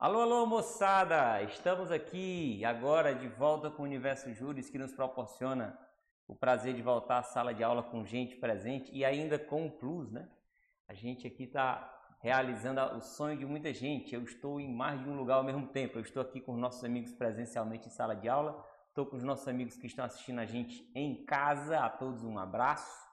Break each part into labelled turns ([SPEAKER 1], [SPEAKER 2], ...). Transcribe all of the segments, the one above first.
[SPEAKER 1] Alô, alô, moçada! Estamos aqui agora de volta com o Universo Júris, que nos proporciona o prazer de voltar à sala de aula com gente presente e ainda com o Plus, né? A gente aqui está realizando o sonho de muita gente. Eu estou em mais de um lugar ao mesmo tempo. Eu estou aqui com os nossos amigos presencialmente em sala de aula, estou com os nossos amigos que estão assistindo a gente em casa. A todos um abraço.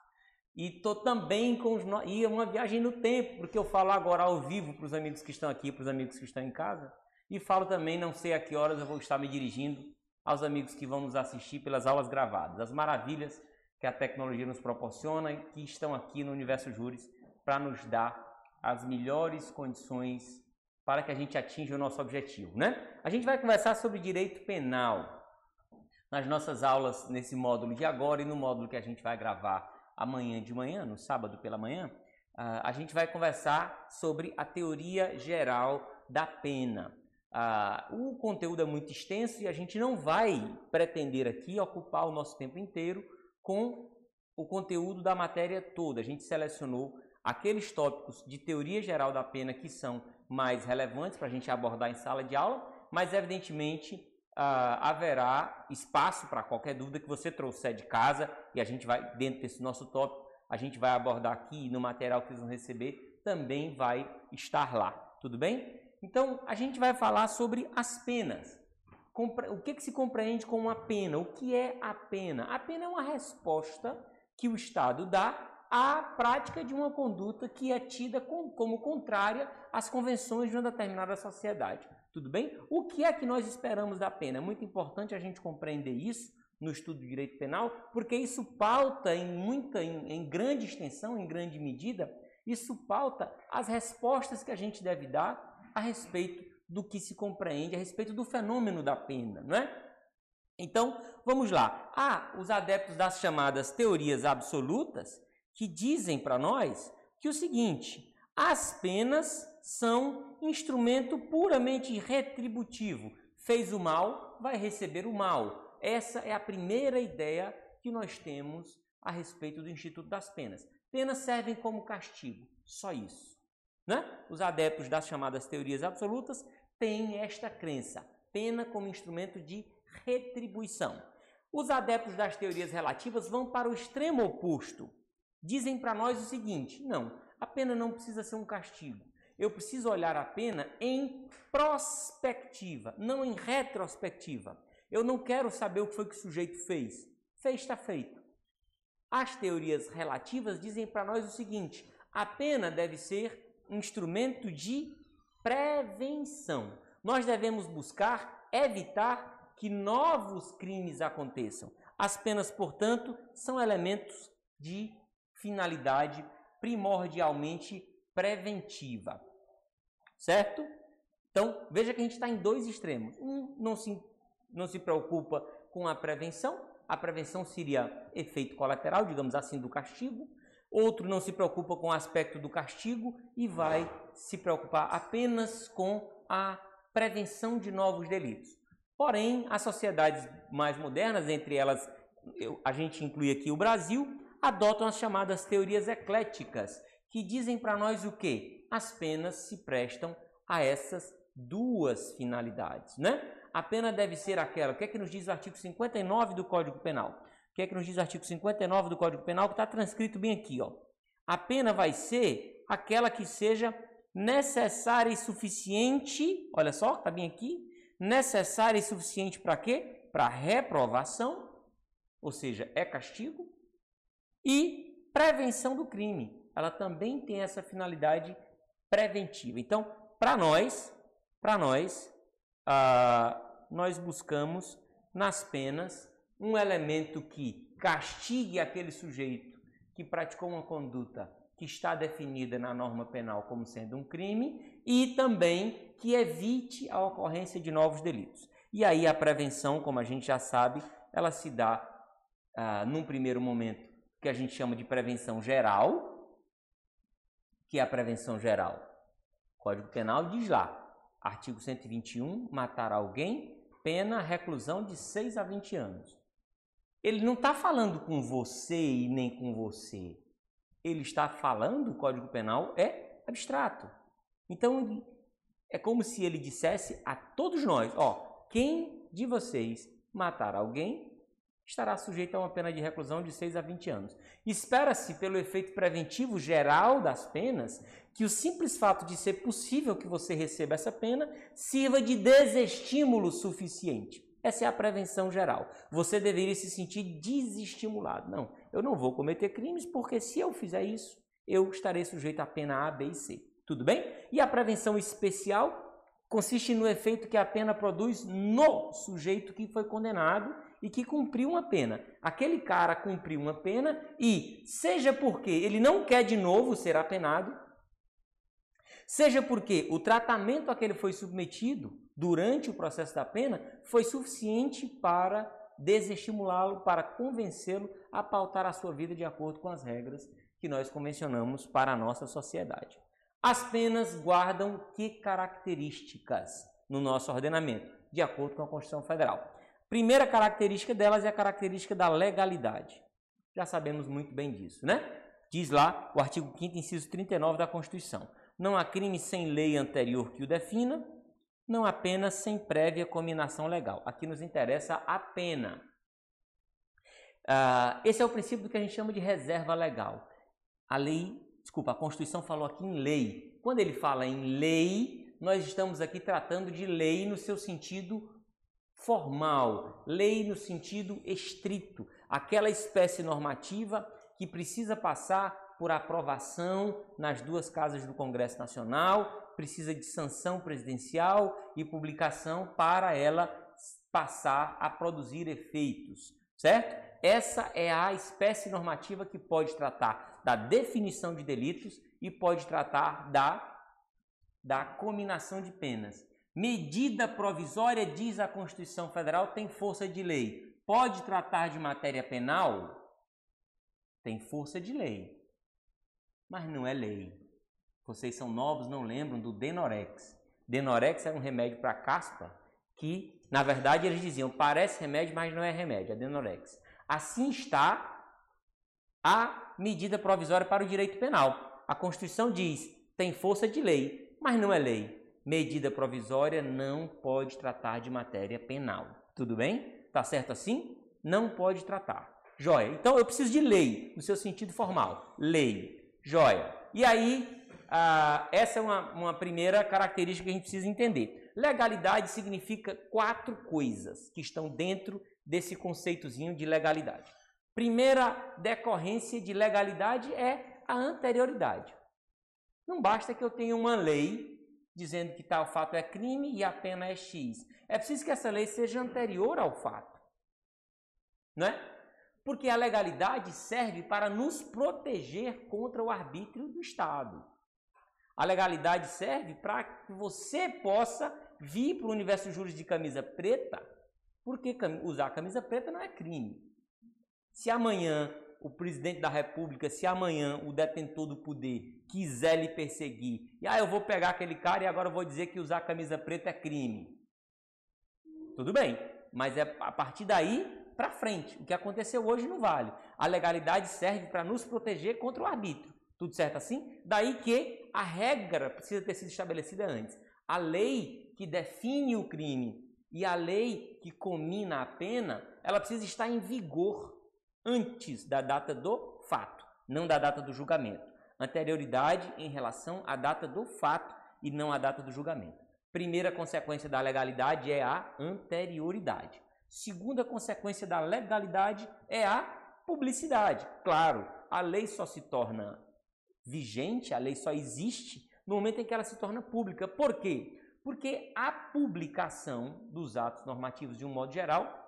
[SPEAKER 1] E estou também com os no... e é uma viagem no tempo, porque eu falo agora ao vivo para os amigos que estão aqui, para os amigos que estão em casa, e falo também, não sei a que horas eu vou estar me dirigindo aos amigos que vão nos assistir pelas aulas gravadas, as maravilhas que a tecnologia nos proporciona e que estão aqui no Universo Júris para nos dar as melhores condições para que a gente atinja o nosso objetivo, né? A gente vai conversar sobre direito penal nas nossas aulas nesse módulo de agora e no módulo que a gente vai gravar amanhã de manhã, no sábado pela manhã, a gente vai conversar sobre a teoria geral da pena. O conteúdo é muito extenso e a gente não vai pretender aqui ocupar o nosso tempo inteiro com o conteúdo da matéria toda. A gente selecionou aqueles tópicos de teoria geral da pena que são mais relevantes para a gente abordar em sala de aula, mas evidentemente Uh, haverá espaço para qualquer dúvida que você trouxer de casa e a gente vai, dentro desse nosso tópico, a gente vai abordar aqui no material que vocês vão receber, também vai estar lá, tudo bem? Então, a gente vai falar sobre as penas. O que, que se compreende com uma pena? O que é a pena? A pena é uma resposta que o Estado dá à prática de uma conduta que é tida como contrária às convenções de uma determinada sociedade. Tudo bem? O que é que nós esperamos da pena? É muito importante a gente compreender isso no estudo de direito penal, porque isso pauta em muita, em, em grande extensão, em grande medida, isso pauta as respostas que a gente deve dar a respeito do que se compreende, a respeito do fenômeno da pena, não é? Então, vamos lá. Há os adeptos das chamadas teorias absolutas que dizem para nós que o seguinte: as penas são instrumento puramente retributivo. Fez o mal, vai receber o mal. Essa é a primeira ideia que nós temos a respeito do Instituto das Penas. Penas servem como castigo, só isso. Né? Os adeptos das chamadas teorias absolutas têm esta crença: pena como instrumento de retribuição. Os adeptos das teorias relativas vão para o extremo oposto. Dizem para nós o seguinte: não, a pena não precisa ser um castigo eu preciso olhar a pena em prospectiva, não em retrospectiva. Eu não quero saber o que foi que o sujeito fez. Fez, está feito. As teorias relativas dizem para nós o seguinte: a pena deve ser instrumento de prevenção. Nós devemos buscar evitar que novos crimes aconteçam. As penas, portanto, são elementos de finalidade primordialmente preventiva. Certo? Então, veja que a gente está em dois extremos. Um não se, não se preocupa com a prevenção, a prevenção seria efeito colateral, digamos assim, do castigo. Outro não se preocupa com o aspecto do castigo e vai se preocupar apenas com a prevenção de novos delitos. Porém, as sociedades mais modernas, entre elas eu, a gente inclui aqui o Brasil, adotam as chamadas teorias ecléticas, que dizem para nós o que? As penas se prestam a essas duas finalidades, né? A pena deve ser aquela, o que é que nos diz o artigo 59 do Código Penal? O que é que nos diz o artigo 59 do Código Penal, que está transcrito bem aqui, ó. A pena vai ser aquela que seja necessária e suficiente, olha só, está bem aqui, necessária e suficiente para quê? Para reprovação, ou seja, é castigo, e prevenção do crime ela também tem essa finalidade preventiva. Então, para nós, para nós, ah, nós buscamos nas penas um elemento que castigue aquele sujeito que praticou uma conduta que está definida na norma penal como sendo um crime e também que evite a ocorrência de novos delitos. E aí a prevenção, como a gente já sabe, ela se dá ah, num primeiro momento que a gente chama de prevenção geral, que é a prevenção geral? O Código Penal diz lá, artigo 121, matar alguém, pena reclusão de 6 a 20 anos. Ele não está falando com você e nem com você. Ele está falando, o Código Penal é abstrato. Então, É como se ele dissesse a todos nós: ó, quem de vocês matar alguém estará sujeito a uma pena de reclusão de 6 a 20 anos. Espera-se, pelo efeito preventivo geral das penas, que o simples fato de ser possível que você receba essa pena sirva de desestímulo suficiente. Essa é a prevenção geral. Você deveria se sentir desestimulado. Não, eu não vou cometer crimes porque se eu fizer isso, eu estarei sujeito à pena A, B e C. Tudo bem? E a prevenção especial consiste no efeito que a pena produz no sujeito que foi condenado e que cumpriu uma pena. Aquele cara cumpriu uma pena e, seja porque ele não quer de novo ser apenado, seja porque o tratamento a que ele foi submetido durante o processo da pena foi suficiente para desestimulá-lo, para convencê-lo a pautar a sua vida de acordo com as regras que nós convencionamos para a nossa sociedade. As penas guardam que características no nosso ordenamento, de acordo com a Constituição Federal? Primeira característica delas é a característica da legalidade. Já sabemos muito bem disso, né? Diz lá o artigo 5 inciso 39 da Constituição. Não há crime sem lei anterior que o defina, não há pena sem prévia combinação legal. Aqui nos interessa a pena. Uh, esse é o princípio do que a gente chama de reserva legal. A lei, desculpa, a Constituição falou aqui em lei. Quando ele fala em lei, nós estamos aqui tratando de lei no seu sentido formal, lei no sentido estrito, aquela espécie normativa que precisa passar por aprovação nas duas casas do Congresso Nacional, precisa de sanção presidencial e publicação para ela passar a produzir efeitos, certo? Essa é a espécie normativa que pode tratar da definição de delitos e pode tratar da, da cominação de penas. Medida provisória, diz a Constituição Federal, tem força de lei. Pode tratar de matéria penal? Tem força de lei. Mas não é lei. Vocês são novos, não lembram do Denorex. Denorex era um remédio para caspa que, na verdade, eles diziam parece remédio, mas não é remédio, é Denorex. Assim está a medida provisória para o direito penal. A Constituição diz tem força de lei, mas não é lei medida provisória não pode tratar de matéria penal. Tudo bem? Tá certo assim? Não pode tratar. Joia. Então eu preciso de lei, no seu sentido formal. Lei. Joia. E aí, ah, essa é uma, uma primeira característica que a gente precisa entender. Legalidade significa quatro coisas que estão dentro desse conceitozinho de legalidade. Primeira decorrência de legalidade é a anterioridade. Não basta que eu tenha uma lei dizendo que tal fato é crime e a pena é X. É preciso que essa lei seja anterior ao fato. Não é? Porque a legalidade serve para nos proteger contra o arbítrio do Estado. A legalidade serve para que você possa vir para o universo juros de camisa preta, porque usar camisa preta não é crime. Se amanhã o presidente da República, se amanhã o detentor do poder quiser lhe perseguir, e ah, eu vou pegar aquele cara e agora vou dizer que usar camisa preta é crime. Tudo bem, mas é a partir daí para frente. O que aconteceu hoje não vale. A legalidade serve para nos proteger contra o arbítrio. Tudo certo assim? Daí que a regra precisa ter sido estabelecida antes. A lei que define o crime e a lei que comina a pena, ela precisa estar em vigor antes da data do fato, não da data do julgamento. Anterioridade em relação à data do fato e não à data do julgamento. Primeira consequência da legalidade é a anterioridade. Segunda consequência da legalidade é a publicidade. Claro, a lei só se torna vigente, a lei só existe no momento em que ela se torna pública. Por quê? Porque a publicação dos atos normativos, de um modo geral,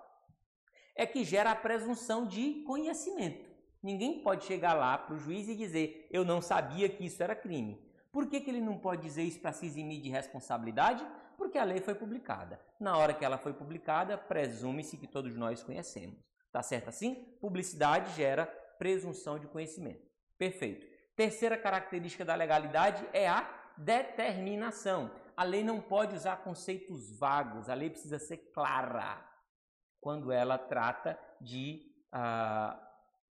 [SPEAKER 1] é que gera a presunção de conhecimento. Ninguém pode chegar lá para o juiz e dizer eu não sabia que isso era crime. Por que, que ele não pode dizer isso para se eximir de responsabilidade? Porque a lei foi publicada. Na hora que ela foi publicada, presume-se que todos nós conhecemos. Tá certo assim? Publicidade gera presunção de conhecimento. Perfeito. Terceira característica da legalidade é a determinação. A lei não pode usar conceitos vagos, a lei precisa ser clara quando ela trata de ah,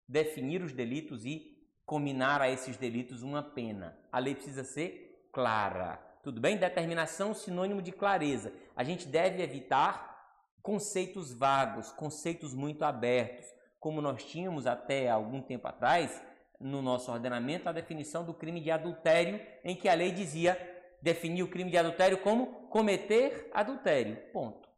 [SPEAKER 1] definir os delitos e combinar a esses delitos uma pena. A lei precisa ser clara. Tudo bem? Determinação sinônimo de clareza. A gente deve evitar conceitos vagos, conceitos muito abertos, como nós tínhamos até algum tempo atrás no nosso ordenamento a definição do crime de adultério, em que a lei dizia definir o crime de adultério como cometer adultério. Ponto.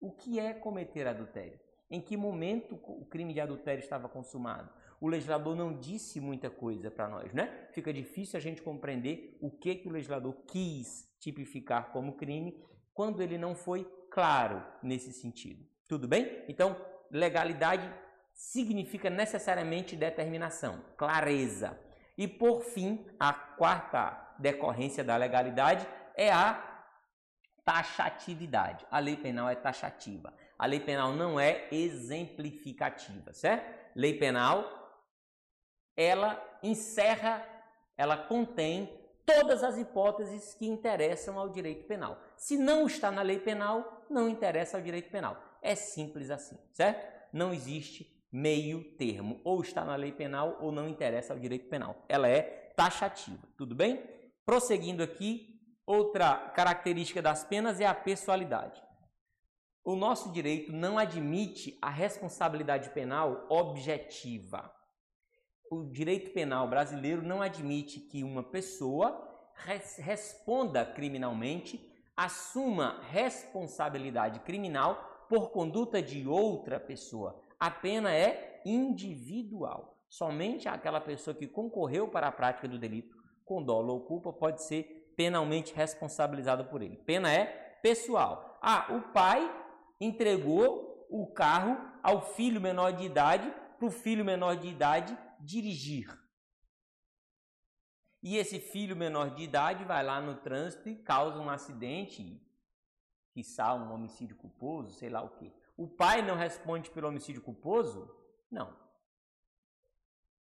[SPEAKER 1] O que é cometer adultério? Em que momento o crime de adultério estava consumado? O legislador não disse muita coisa para nós, né? Fica difícil a gente compreender o que, que o legislador quis tipificar como crime quando ele não foi claro nesse sentido. Tudo bem? Então, legalidade significa necessariamente determinação, clareza. E por fim, a quarta decorrência da legalidade é a taxatividade. A lei penal é taxativa. A lei penal não é exemplificativa, certo? Lei penal ela encerra, ela contém todas as hipóteses que interessam ao direito penal. Se não está na lei penal, não interessa ao direito penal. É simples assim, certo? Não existe meio termo. Ou está na lei penal ou não interessa ao direito penal. Ela é taxativa, tudo bem? Prosseguindo aqui, outra característica das penas é a pessoalidade. O nosso direito não admite a responsabilidade penal objetiva. O direito penal brasileiro não admite que uma pessoa res responda criminalmente, assuma responsabilidade criminal por conduta de outra pessoa a pena é individual. Somente aquela pessoa que concorreu para a prática do delito com dolo ou culpa pode ser penalmente responsabilizada por ele. Pena é pessoal. Ah, o pai entregou o carro ao filho menor de idade para o filho menor de idade dirigir. E esse filho menor de idade vai lá no trânsito e causa um acidente, quiçá um homicídio culposo, sei lá o quê. O pai não responde pelo homicídio culposo? Não.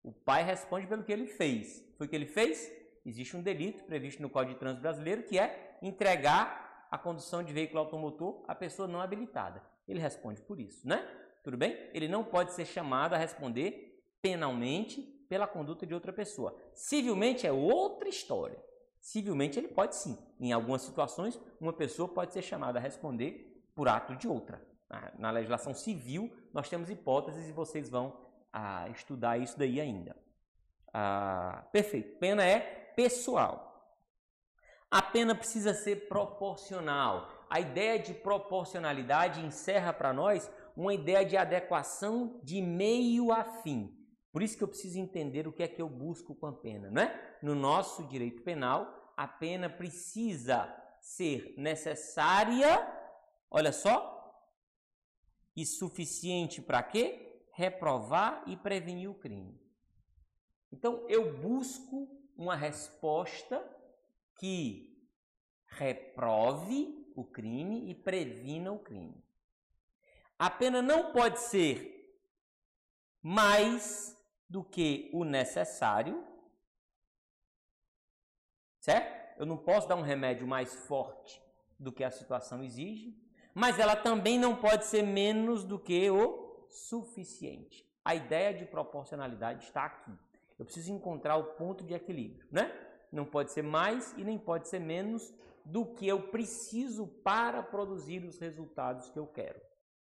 [SPEAKER 1] O pai responde pelo que ele fez. Foi o que ele fez? Existe um delito previsto no Código de Trânsito Brasileiro que é entregar a condução de veículo automotor à pessoa não habilitada. Ele responde por isso, né? Tudo bem? Ele não pode ser chamado a responder penalmente pela conduta de outra pessoa. Civilmente é outra história. Civilmente ele pode sim. Em algumas situações, uma pessoa pode ser chamada a responder por ato de outra na legislação civil, nós temos hipóteses e vocês vão ah, estudar isso daí ainda. Ah, perfeito. Pena é pessoal. A pena precisa ser proporcional. A ideia de proporcionalidade encerra para nós uma ideia de adequação de meio a fim. Por isso que eu preciso entender o que é que eu busco com a pena, né? No nosso direito penal, a pena precisa ser necessária, olha só, e suficiente para quê? Reprovar e prevenir o crime. Então eu busco uma resposta que reprove o crime e previna o crime. A pena não pode ser mais do que o necessário, certo? Eu não posso dar um remédio mais forte do que a situação exige, mas ela também não pode ser menos do que o suficiente. A ideia de proporcionalidade está aqui. Eu preciso encontrar o ponto de equilíbrio, né? Não pode ser mais e nem pode ser menos do que eu preciso para produzir os resultados que eu quero.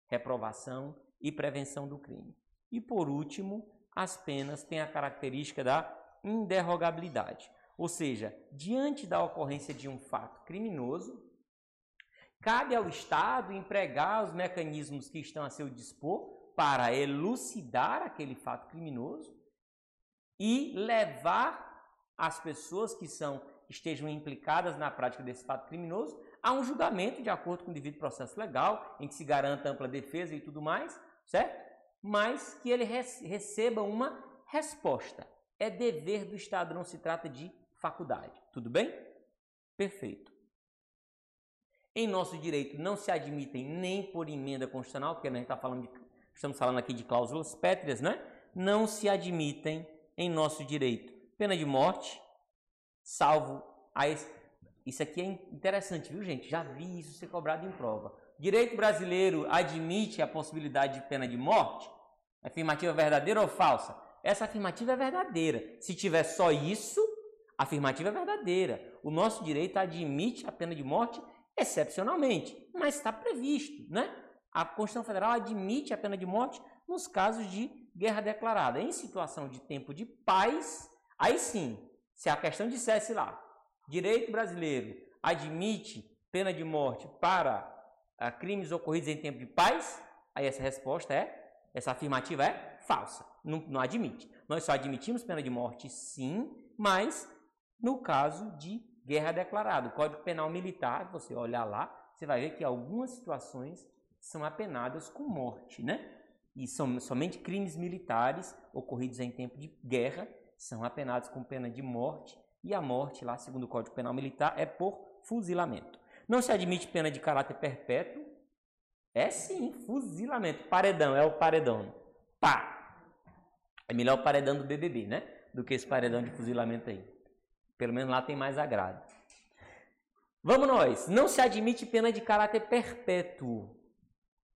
[SPEAKER 1] Reprovação e prevenção do crime. E por último, as penas têm a característica da inderrogabilidade. Ou seja, diante da ocorrência de um fato criminoso, Cabe ao Estado empregar os mecanismos que estão a seu dispor para elucidar aquele fato criminoso e levar as pessoas que são estejam implicadas na prática desse fato criminoso a um julgamento de acordo com o devido processo legal, em que se garanta ampla defesa e tudo mais, certo? Mas que ele receba uma resposta. É dever do Estado, não se trata de faculdade. Tudo bem? Perfeito. Em nosso direito não se admitem nem por emenda constitucional, porque a gente tá falando de, estamos falando aqui de cláusulas pétreas, né? Não se admitem em nosso direito pena de morte, salvo a isso aqui é interessante, viu, gente? Já vi isso ser cobrado em prova. Direito brasileiro admite a possibilidade de pena de morte? Afirmativa verdadeira ou falsa? Essa afirmativa é verdadeira. Se tiver só isso, A afirmativa é verdadeira. O nosso direito admite a pena de morte excepcionalmente, mas está previsto, né? A Constituição Federal admite a pena de morte nos casos de guerra declarada. Em situação de tempo de paz, aí sim, se a questão dissesse lá, direito brasileiro admite pena de morte para ah, crimes ocorridos em tempo de paz, aí essa resposta é, essa afirmativa é falsa, não, não admite. Nós só admitimos pena de morte sim, mas no caso de guerra declarada. O Código Penal Militar, você olhar lá, você vai ver que algumas situações são apenadas com morte, né? E são somente crimes militares ocorridos em tempo de guerra são apenados com pena de morte, e a morte, lá segundo o Código Penal Militar, é por fuzilamento. Não se admite pena de caráter perpétuo. É sim, fuzilamento. Paredão, é o paredão. Pá! É melhor o paredão do BBB, né? Do que esse paredão de fuzilamento aí. Pelo menos lá tem mais agrado. Vamos nós. Não se admite pena de caráter perpétuo.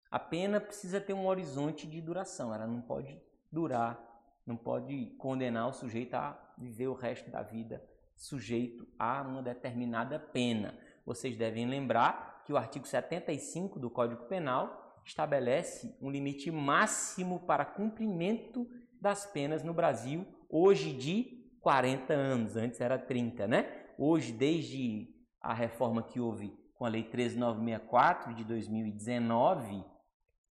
[SPEAKER 1] A pena precisa ter um horizonte de duração. Ela não pode durar, não pode condenar o sujeito a viver o resto da vida sujeito a uma determinada pena. Vocês devem lembrar que o artigo 75 do Código Penal estabelece um limite máximo para cumprimento das penas no Brasil, hoje de 40 anos, antes era 30, né? Hoje, desde a reforma que houve com a Lei 13964 de 2019,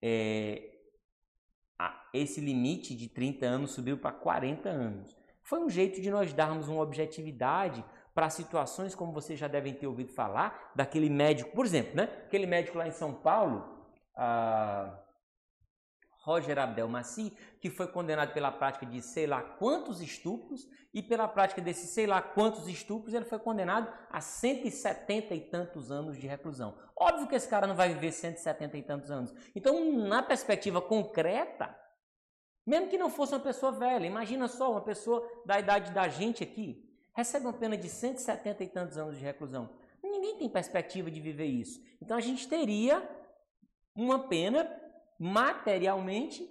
[SPEAKER 1] é, esse limite de 30 anos subiu para 40 anos. Foi um jeito de nós darmos uma objetividade para situações como vocês já devem ter ouvido falar, daquele médico, por exemplo, né? aquele médico lá em São Paulo, ah, Roger Abdelmaci, que foi condenado pela prática de sei lá quantos estupros, e pela prática desses sei lá quantos estupros, ele foi condenado a 170 e tantos anos de reclusão. Óbvio que esse cara não vai viver 170 e tantos anos. Então, na perspectiva concreta, mesmo que não fosse uma pessoa velha, imagina só uma pessoa da idade da gente aqui, recebe uma pena de 170 e tantos anos de reclusão. Ninguém tem perspectiva de viver isso. Então a gente teria uma pena materialmente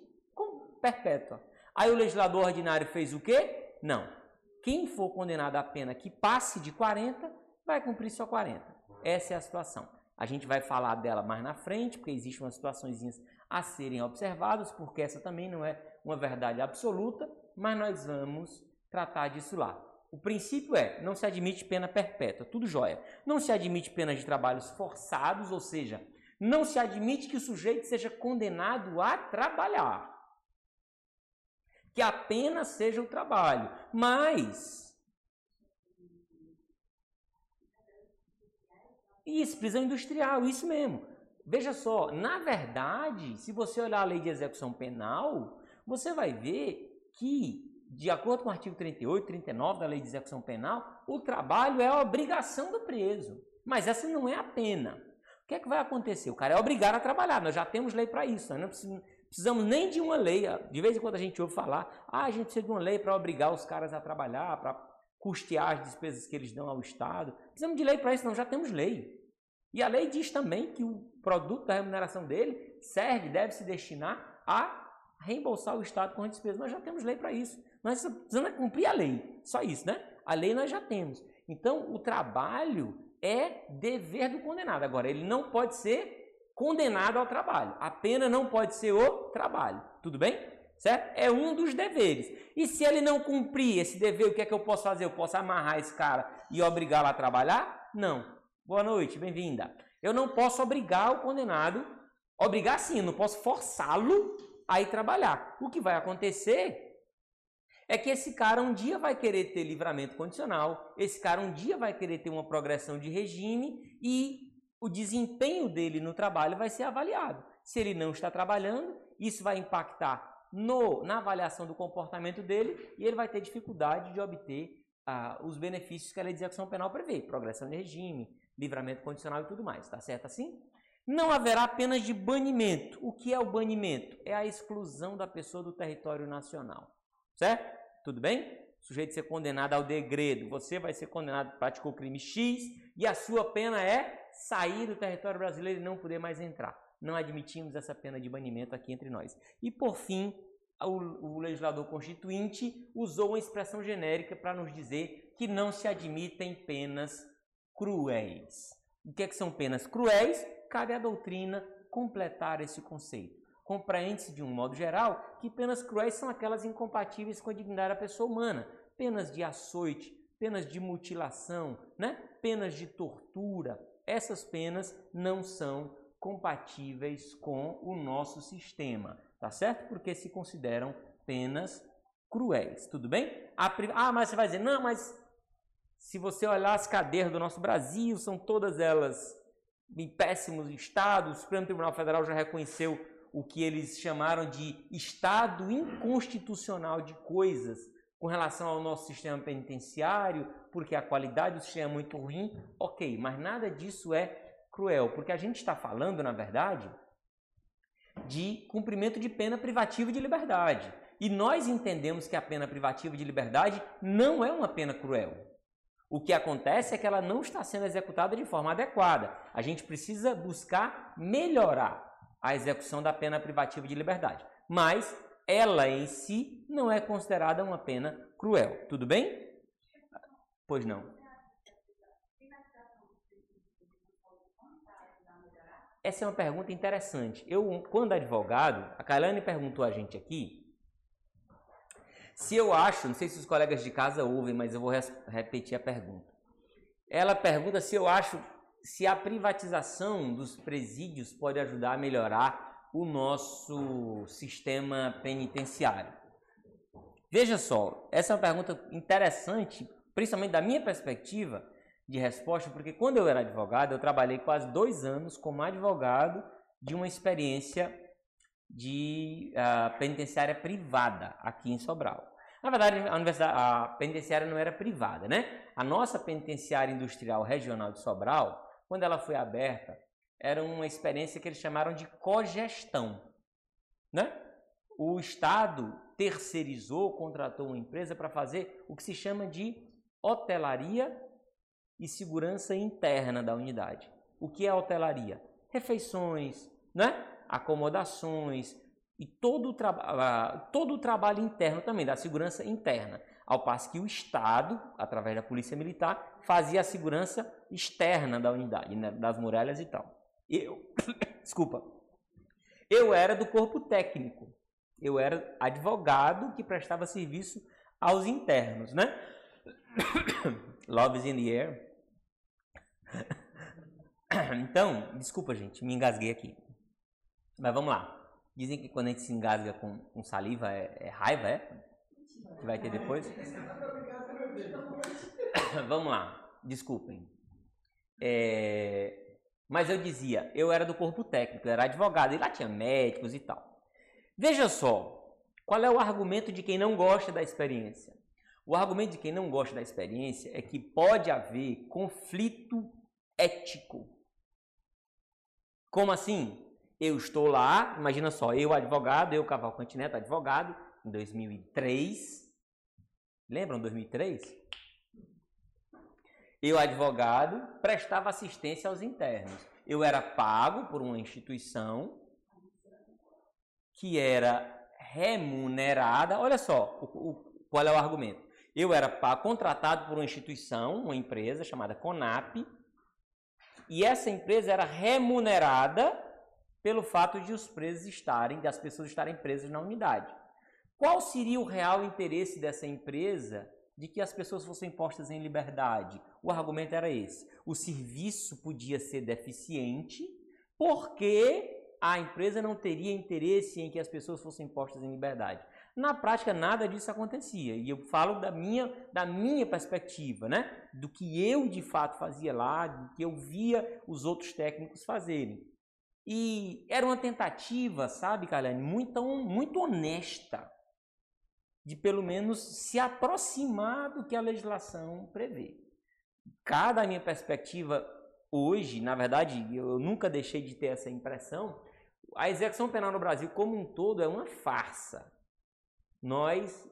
[SPEAKER 1] perpétua. Aí o legislador ordinário fez o quê? Não. Quem for condenado à pena que passe de 40, vai cumprir só 40. Essa é a situação. A gente vai falar dela mais na frente, porque existem umas situações a serem observadas, porque essa também não é uma verdade absoluta, mas nós vamos tratar disso lá. O princípio é, não se admite pena perpétua, tudo jóia. Não se admite pena de trabalhos forçados, ou seja, não se admite que o sujeito seja condenado a trabalhar. Que apenas seja o trabalho. Mas. Isso, prisão industrial, isso mesmo. Veja só, na verdade, se você olhar a lei de execução penal, você vai ver que de acordo com o artigo 38, 39 da Lei de Execução Penal, o trabalho é a obrigação do preso. Mas essa não é a pena. Que é que vai acontecer? O cara é obrigado a trabalhar. Nós já temos lei para isso. Nós não precisamos nem de uma lei. De vez em quando a gente ouve falar, ah, a gente precisa de uma lei para obrigar os caras a trabalhar, para custear as despesas que eles dão ao Estado. Precisamos de lei para isso, não, já temos lei. E a lei diz também que o produto da remuneração dele serve, deve se destinar a reembolsar o Estado com as despesas. Nós já temos lei para isso. Nós precisamos cumprir a lei. Só isso, né? A lei nós já temos. Então, o trabalho é dever do condenado. Agora, ele não pode ser condenado ao trabalho. A pena não pode ser o trabalho. Tudo bem? Certo? É um dos deveres. E se ele não cumprir esse dever, o que é que eu posso fazer? Eu posso amarrar esse cara e obrigá-lo a trabalhar? Não. Boa noite, bem-vinda. Eu não posso obrigar o condenado, obrigar sim, eu não posso forçá-lo a ir trabalhar. O que vai acontecer é que esse cara um dia vai querer ter livramento condicional, esse cara um dia vai querer ter uma progressão de regime e o desempenho dele no trabalho vai ser avaliado. Se ele não está trabalhando, isso vai impactar no, na avaliação do comportamento dele e ele vai ter dificuldade de obter ah, os benefícios que a lei de execução penal prevê, progressão de regime, livramento condicional e tudo mais. Tá certo assim? Não haverá penas de banimento. O que é o banimento? É a exclusão da pessoa do território nacional. Certo? Tudo bem? O sujeito ser condenado ao degredo, você vai ser condenado, praticou crime X e a sua pena é sair do território brasileiro e não poder mais entrar. Não admitimos essa pena de banimento aqui entre nós. E por fim, o, o legislador constituinte usou uma expressão genérica para nos dizer que não se admitem penas cruéis. O que, é que são penas cruéis? Cabe à doutrina completar esse conceito. Compreende-se de um modo geral que penas cruéis são aquelas incompatíveis com a dignidade da pessoa humana. Penas de açoite, penas de mutilação, né? penas de tortura. Essas penas não são compatíveis com o nosso sistema, tá certo? Porque se consideram penas cruéis, tudo bem? Ah, mas você vai dizer, não, mas se você olhar as cadeias do nosso Brasil, são todas elas em péssimos estados. O Supremo Tribunal Federal já reconheceu o que eles chamaram de estado inconstitucional de coisas com relação ao nosso sistema penitenciário, porque a qualidade do sistema é muito ruim. Ok, mas nada disso é cruel, porque a gente está falando, na verdade, de cumprimento de pena privativa de liberdade. E nós entendemos que a pena privativa de liberdade não é uma pena cruel. O que acontece é que ela não está sendo executada de forma adequada. A gente precisa buscar melhorar a execução da pena privativa de liberdade. Mas ela em si não é considerada uma pena cruel. Tudo bem? Pois não. Essa é uma pergunta interessante. Eu, quando advogado, a Kailane perguntou a gente aqui se eu acho, não sei se os colegas de casa ouvem, mas eu vou repetir a pergunta. Ela pergunta se eu acho se a privatização dos presídios pode ajudar a melhorar o nosso sistema penitenciário. Veja só, essa é uma pergunta interessante, principalmente da minha perspectiva, de resposta, porque quando eu era advogado, eu trabalhei quase dois anos como advogado de uma experiência de uh, penitenciária privada aqui em Sobral. Na verdade, a, universidade, a penitenciária não era privada, né? A nossa penitenciária industrial regional de Sobral, quando ela foi aberta, era uma experiência que eles chamaram de cogestão, né? O Estado terceirizou, contratou uma empresa para fazer o que se chama de hotelaria e segurança interna da unidade. O que é hotelaria? Refeições, né? acomodações e todo o, todo o trabalho interno também, da segurança interna. Ao passo que o Estado, através da Polícia Militar, fazia a segurança externa da unidade, né? das muralhas e tal. Eu, desculpa, eu era do corpo técnico. Eu era advogado que prestava serviço aos internos, né? Love is in the air. Então, desculpa, gente, me engasguei aqui. Mas vamos lá. Dizem que quando a gente se engasga com, com saliva é, é, raiva, é? Que vai ter depois? vamos lá, desculpem. É... Mas eu dizia, eu era do corpo técnico, eu era advogado, e lá tinha médicos e tal. Veja só, qual é o argumento de quem não gosta da experiência? O argumento de quem não gosta da experiência é que pode haver conflito ético. Como assim? Eu estou lá, imagina só, eu advogado, eu Cavalcante Neto advogado, em 2003. Lembram 2003? Eu advogado prestava assistência aos internos. Eu era pago por uma instituição que era remunerada. Olha só, o, o, qual é o argumento? Eu era pago, contratado por uma instituição, uma empresa chamada Conap, e essa empresa era remunerada pelo fato de os presos estarem, das pessoas estarem presas na unidade. Qual seria o real interesse dessa empresa de que as pessoas fossem postas em liberdade? O argumento era esse. O serviço podia ser deficiente porque a empresa não teria interesse em que as pessoas fossem postas em liberdade. Na prática, nada disso acontecia. E eu falo da minha, da minha perspectiva, né? Do que eu de fato fazia lá, do que eu via os outros técnicos fazerem. E era uma tentativa, sabe, Kalene, muito, muito honesta de pelo menos se aproximar do que a legislação prevê. Cada minha perspectiva hoje, na verdade, eu nunca deixei de ter essa impressão, a execução penal no Brasil como um todo é uma farsa nós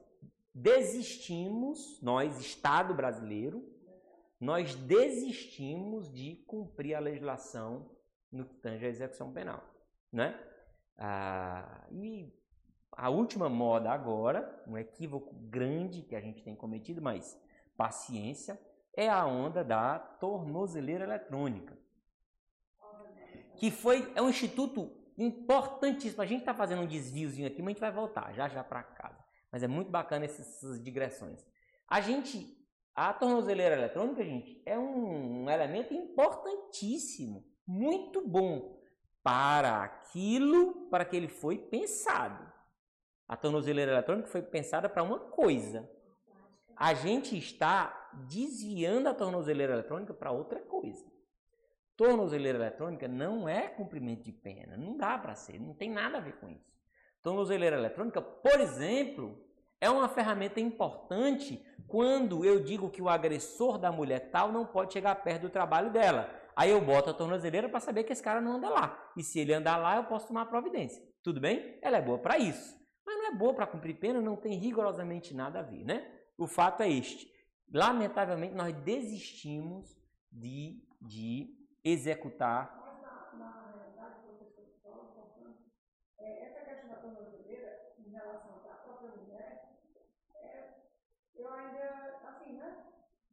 [SPEAKER 1] desistimos, nós, Estado brasileiro, nós desistimos de cumprir a legislação no que tange à execução penal. Né? Ah, e a última moda agora, um equívoco grande que a gente tem cometido, mas paciência, é a onda da tornozeleira eletrônica. Que foi, é um instituto importantíssimo. A gente está fazendo um desviozinho aqui, mas a gente vai voltar já já para casa. Mas é muito bacana essas digressões. A gente, a tornozeleira eletrônica, gente, é um, um elemento importantíssimo, muito bom para aquilo para que ele foi pensado. A tornozeleira eletrônica foi pensada para uma coisa. A gente está desviando a tornozeleira eletrônica para outra coisa. Tornozeleira eletrônica não é cumprimento de pena, não dá para ser, não tem nada a ver com isso. Tornozeleira eletrônica, por exemplo, é uma ferramenta importante quando eu digo que o agressor da mulher tal não pode chegar perto do trabalho dela. Aí eu boto a tornozeleira para saber que esse cara não anda lá. E se ele andar lá, eu posso tomar providência. Tudo bem? Ela é boa para isso. É boa para cumprir pena, não tem rigorosamente nada a ver, né? O fato é este. Lamentavelmente, nós desistimos de, de executar.
[SPEAKER 2] Essa questão da tornozeleira, em relação à própria mulher, eu ainda, assim, né?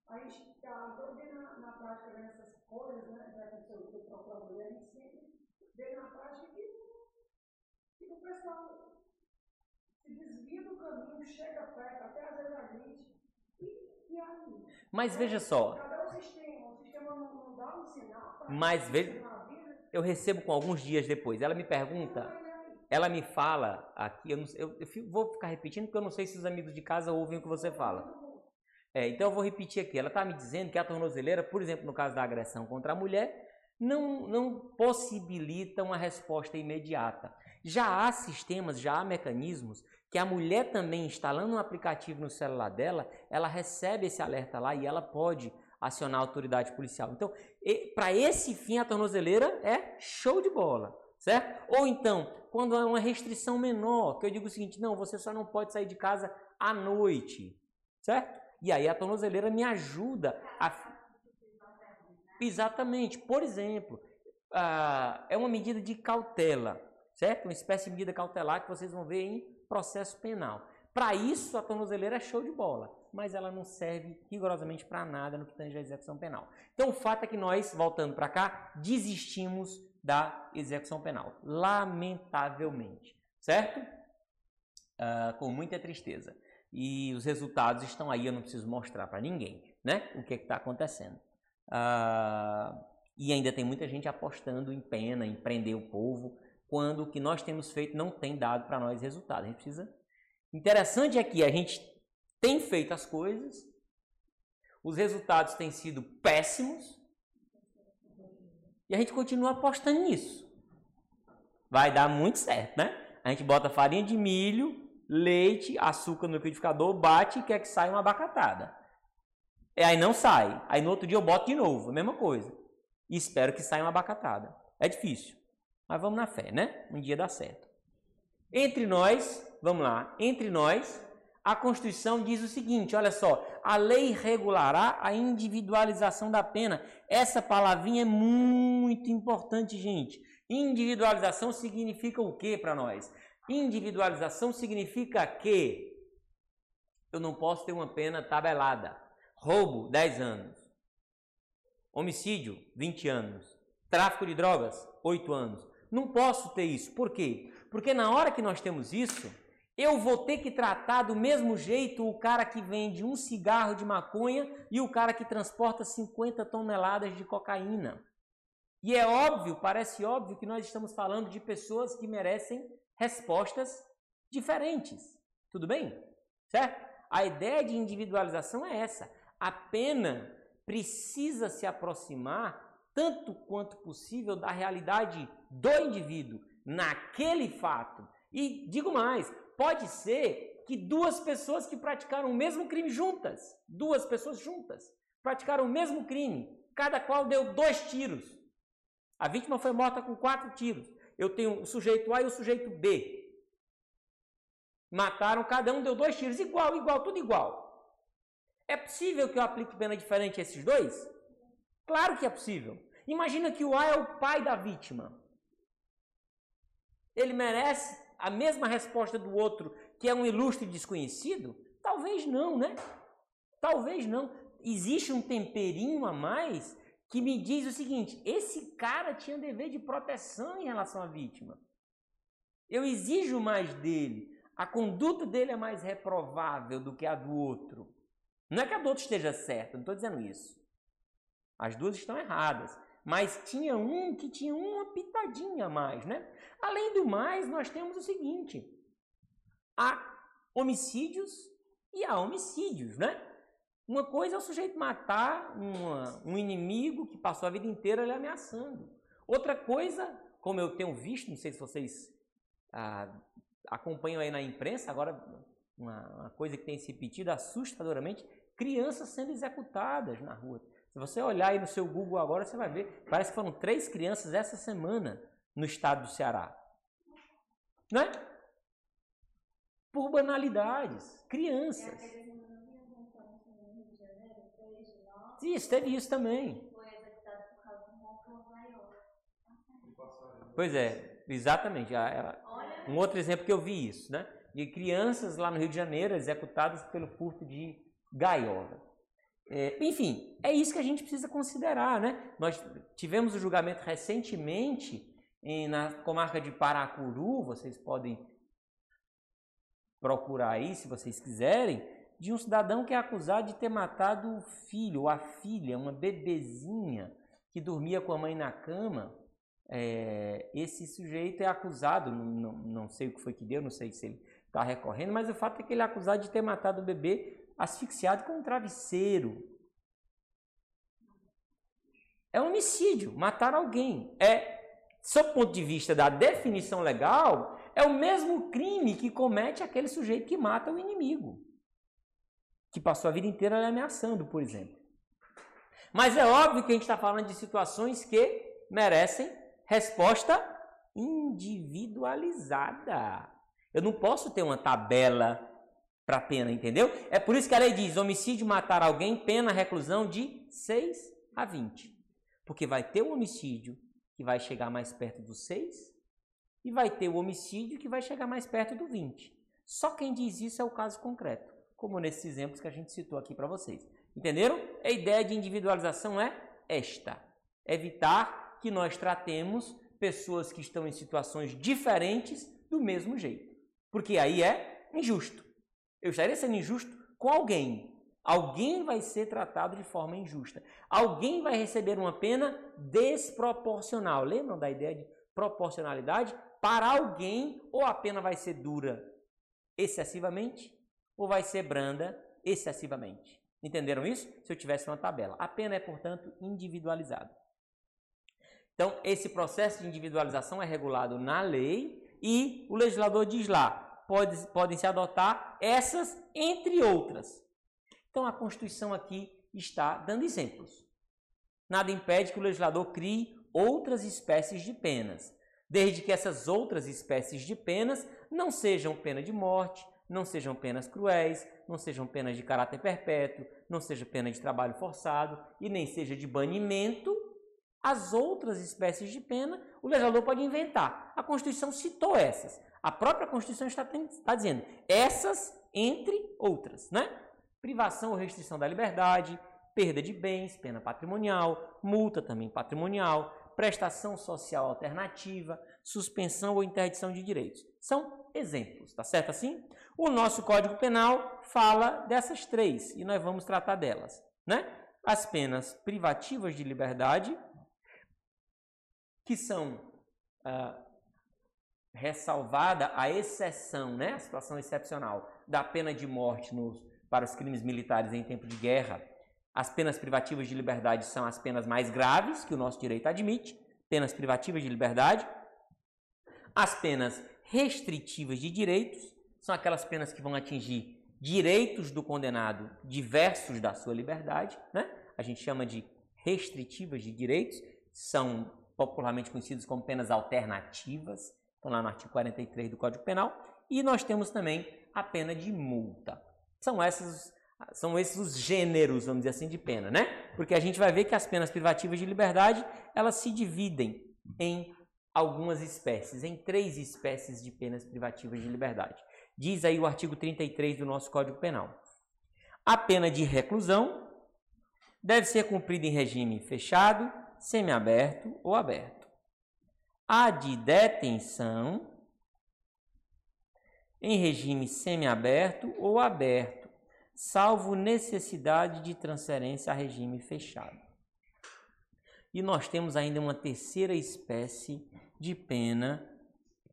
[SPEAKER 2] A gente está todo dia na, na prática dessas coisas, né? Já que eu sou própria mulher, a gente sempre vê na prática que, que o pessoal caminho, chega perto, até às vezes a gente, e, e aí?
[SPEAKER 1] Mas veja só.
[SPEAKER 2] Cadê o sistema? O sistema não, não dá um sinal para
[SPEAKER 1] Mas veja, eu recebo com alguns dias depois. Ela me pergunta, ela me fala aqui, eu, não, eu, eu, vou ficar repetindo porque eu não sei se os amigos de casa ouvem o que você fala. É, então eu vou repetir aqui. Ela está me dizendo que a tornozeleira, por exemplo, no caso da agressão contra a mulher, não, não possibilita uma resposta imediata. Já há sistemas, já há mecanismos que a mulher também instalando um aplicativo no celular dela, ela recebe esse alerta lá e ela pode acionar a autoridade policial. Então, para esse fim, a tornozeleira é show de bola, certo? Ou então, quando há uma restrição menor, que eu digo o seguinte, não, você só não pode sair de casa à noite, certo? E aí a tornozeleira me ajuda a... Exatamente. Por exemplo, uh, é uma medida de cautela, certo? Uma espécie de medida cautelar que vocês vão ver em processo penal. Para isso, a tornozeleira é show de bola, mas ela não serve rigorosamente para nada no que tange a execução penal. Então, o fato é que nós, voltando para cá, desistimos da execução penal, lamentavelmente, certo? Uh, com muita tristeza. E os resultados estão aí, eu não preciso mostrar para ninguém, né? O que é está acontecendo. Uh, e ainda tem muita gente apostando em pena, em prender o povo, quando o que nós temos feito não tem dado para nós resultado. A gente precisa. Interessante é que a gente tem feito as coisas, os resultados têm sido péssimos e a gente continua apostando nisso. Vai dar muito certo, né? A gente bota farinha de milho, leite, açúcar no liquidificador, bate e quer que saia uma abacatada. E aí não sai. Aí no outro dia eu boto de novo, a mesma coisa. E espero que saia uma abacatada. É difícil. Mas vamos na fé, né? Um dia dá certo. Entre nós, vamos lá, entre nós, a Constituição diz o seguinte: olha só, a lei regulará a individualização da pena. Essa palavrinha é muito importante, gente. Individualização significa o que para nós? Individualização significa que eu não posso ter uma pena tabelada. Roubo, 10 anos. Homicídio, 20 anos. Tráfico de drogas, 8 anos. Não posso ter isso. Por quê? Porque na hora que nós temos isso, eu vou ter que tratar do mesmo jeito o cara que vende um cigarro de maconha e o cara que transporta 50 toneladas de cocaína. E é óbvio, parece óbvio que nós estamos falando de pessoas que merecem respostas diferentes. Tudo bem? Certo? A ideia de individualização é essa. A pena precisa se aproximar tanto quanto possível da realidade do indivíduo naquele fato. E digo mais, pode ser que duas pessoas que praticaram o mesmo crime juntas, duas pessoas juntas, praticaram o mesmo crime, cada qual deu dois tiros. A vítima foi morta com quatro tiros. Eu tenho o sujeito A e o sujeito B. Mataram, cada um deu dois tiros, igual, igual, tudo igual. É possível que eu aplique pena diferente a esses dois? Claro que é possível. Imagina que o A é o pai da vítima. Ele merece a mesma resposta do outro, que é um ilustre desconhecido? Talvez não, né? Talvez não. Existe um temperinho a mais que me diz o seguinte: esse cara tinha dever de proteção em relação à vítima. Eu exijo mais dele. A conduta dele é mais reprovável do que a do outro. Não é que a do outro esteja certa, não estou dizendo isso. As duas estão erradas. Mas tinha um que tinha uma pitadinha a mais, né? Além do mais, nós temos o seguinte: há homicídios e há homicídios, né? Uma coisa é o sujeito matar uma, um inimigo que passou a vida inteira lhe ameaçando. Outra coisa, como eu tenho visto, não sei se vocês ah, acompanham aí na imprensa, agora uma, uma coisa que tem se repetido assustadoramente, crianças sendo executadas na rua. Se você olhar aí no seu Google agora, você vai ver, parece que foram três crianças essa semana no estado do Ceará. Não é? Por banalidades. Crianças. Isso, teve isso também. Pois é, exatamente. Um outro exemplo que eu vi isso, né? De crianças lá no Rio de Janeiro executadas pelo furto de gaiola. É, enfim, é isso que a gente precisa considerar, né? Nós tivemos o julgamento recentemente em, na comarca de Paracuru, vocês podem procurar aí se vocês quiserem, de um cidadão que é acusado de ter matado o filho ou a filha, uma bebezinha que dormia com a mãe na cama. É, esse sujeito é acusado, não, não, sei o que foi que deu, não sei se ele está recorrendo, mas o fato é que ele é acusado de ter matado o bebê asfixiado com um travesseiro. É homicídio, matar alguém. É, sob ponto de vista da definição legal, é o mesmo crime que comete aquele sujeito que mata o inimigo que passou a vida inteira lhe ameaçando, por exemplo. Mas é óbvio que a gente está falando de situações que merecem resposta individualizada. Eu não posso ter uma tabela para pena, entendeu? É por isso que a lei diz: homicídio matar alguém, pena reclusão de 6 a 20. Porque vai ter o homicídio que vai chegar mais perto dos 6 e vai ter o homicídio que vai chegar mais perto do 20. Só quem diz isso é o caso concreto como nesses exemplos que a gente citou aqui para vocês. Entenderam? A ideia de individualização é esta: evitar que nós tratemos pessoas que estão em situações diferentes do mesmo jeito. Porque aí é injusto. Eu estaria sendo injusto com alguém. Alguém vai ser tratado de forma injusta. Alguém vai receber uma pena desproporcional. Lembram da ideia de proporcionalidade? Para alguém, ou a pena vai ser dura excessivamente, ou vai ser branda excessivamente. Entenderam isso? Se eu tivesse uma tabela. A pena é, portanto, individualizada. Então, esse processo de individualização é regulado na lei e o legislador diz lá, pode, podem se adotar essas, entre outras. Então, a Constituição aqui está dando exemplos. Nada impede que o legislador crie outras espécies de penas, desde que essas outras espécies de penas não sejam pena de morte, não sejam penas cruéis, não sejam penas de caráter perpétuo, não seja pena de trabalho forçado e nem seja de banimento, as outras espécies de pena o legislador pode inventar. A Constituição citou essas. A própria Constituição está, está dizendo essas entre outras, né? Privação ou restrição da liberdade, perda de bens, pena patrimonial, multa também patrimonial, prestação social alternativa, suspensão ou interdição de direitos. São exemplos, tá certo assim? O nosso Código Penal fala dessas três e nós vamos tratar delas, né? As penas privativas de liberdade, que são ah, ressalvada a exceção, né? A situação excepcional da pena de morte nos, para os crimes militares em tempo de guerra. As penas privativas de liberdade são as penas mais graves que o nosso direito admite, penas privativas de liberdade. As penas restritivas de direitos são aquelas penas que vão atingir direitos do condenado diversos da sua liberdade, né? A gente chama de restritivas de direitos, são popularmente conhecidos como penas alternativas, estão lá no artigo 43 do Código Penal, e nós temos também a pena de multa. São são esses os gêneros, vamos dizer assim, de pena, né? Porque a gente vai ver que as penas privativas de liberdade, elas se dividem em algumas espécies, em três espécies de penas privativas de liberdade. Diz aí o artigo 33 do nosso Código Penal. A pena de reclusão deve ser cumprida em regime fechado, semiaberto ou aberto. A de detenção em regime semiaberto ou aberto, salvo necessidade de transferência a regime fechado. E nós temos ainda uma terceira espécie de pena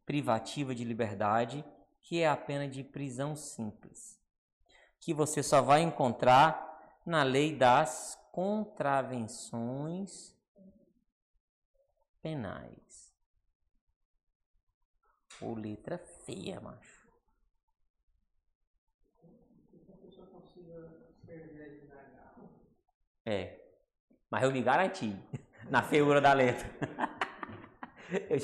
[SPEAKER 1] privativa de liberdade, que é a pena de prisão simples, que você só vai encontrar na lei das contravenções penais. Ou letra feia, macho. É, mas eu me garanti na feiura da letra. Eu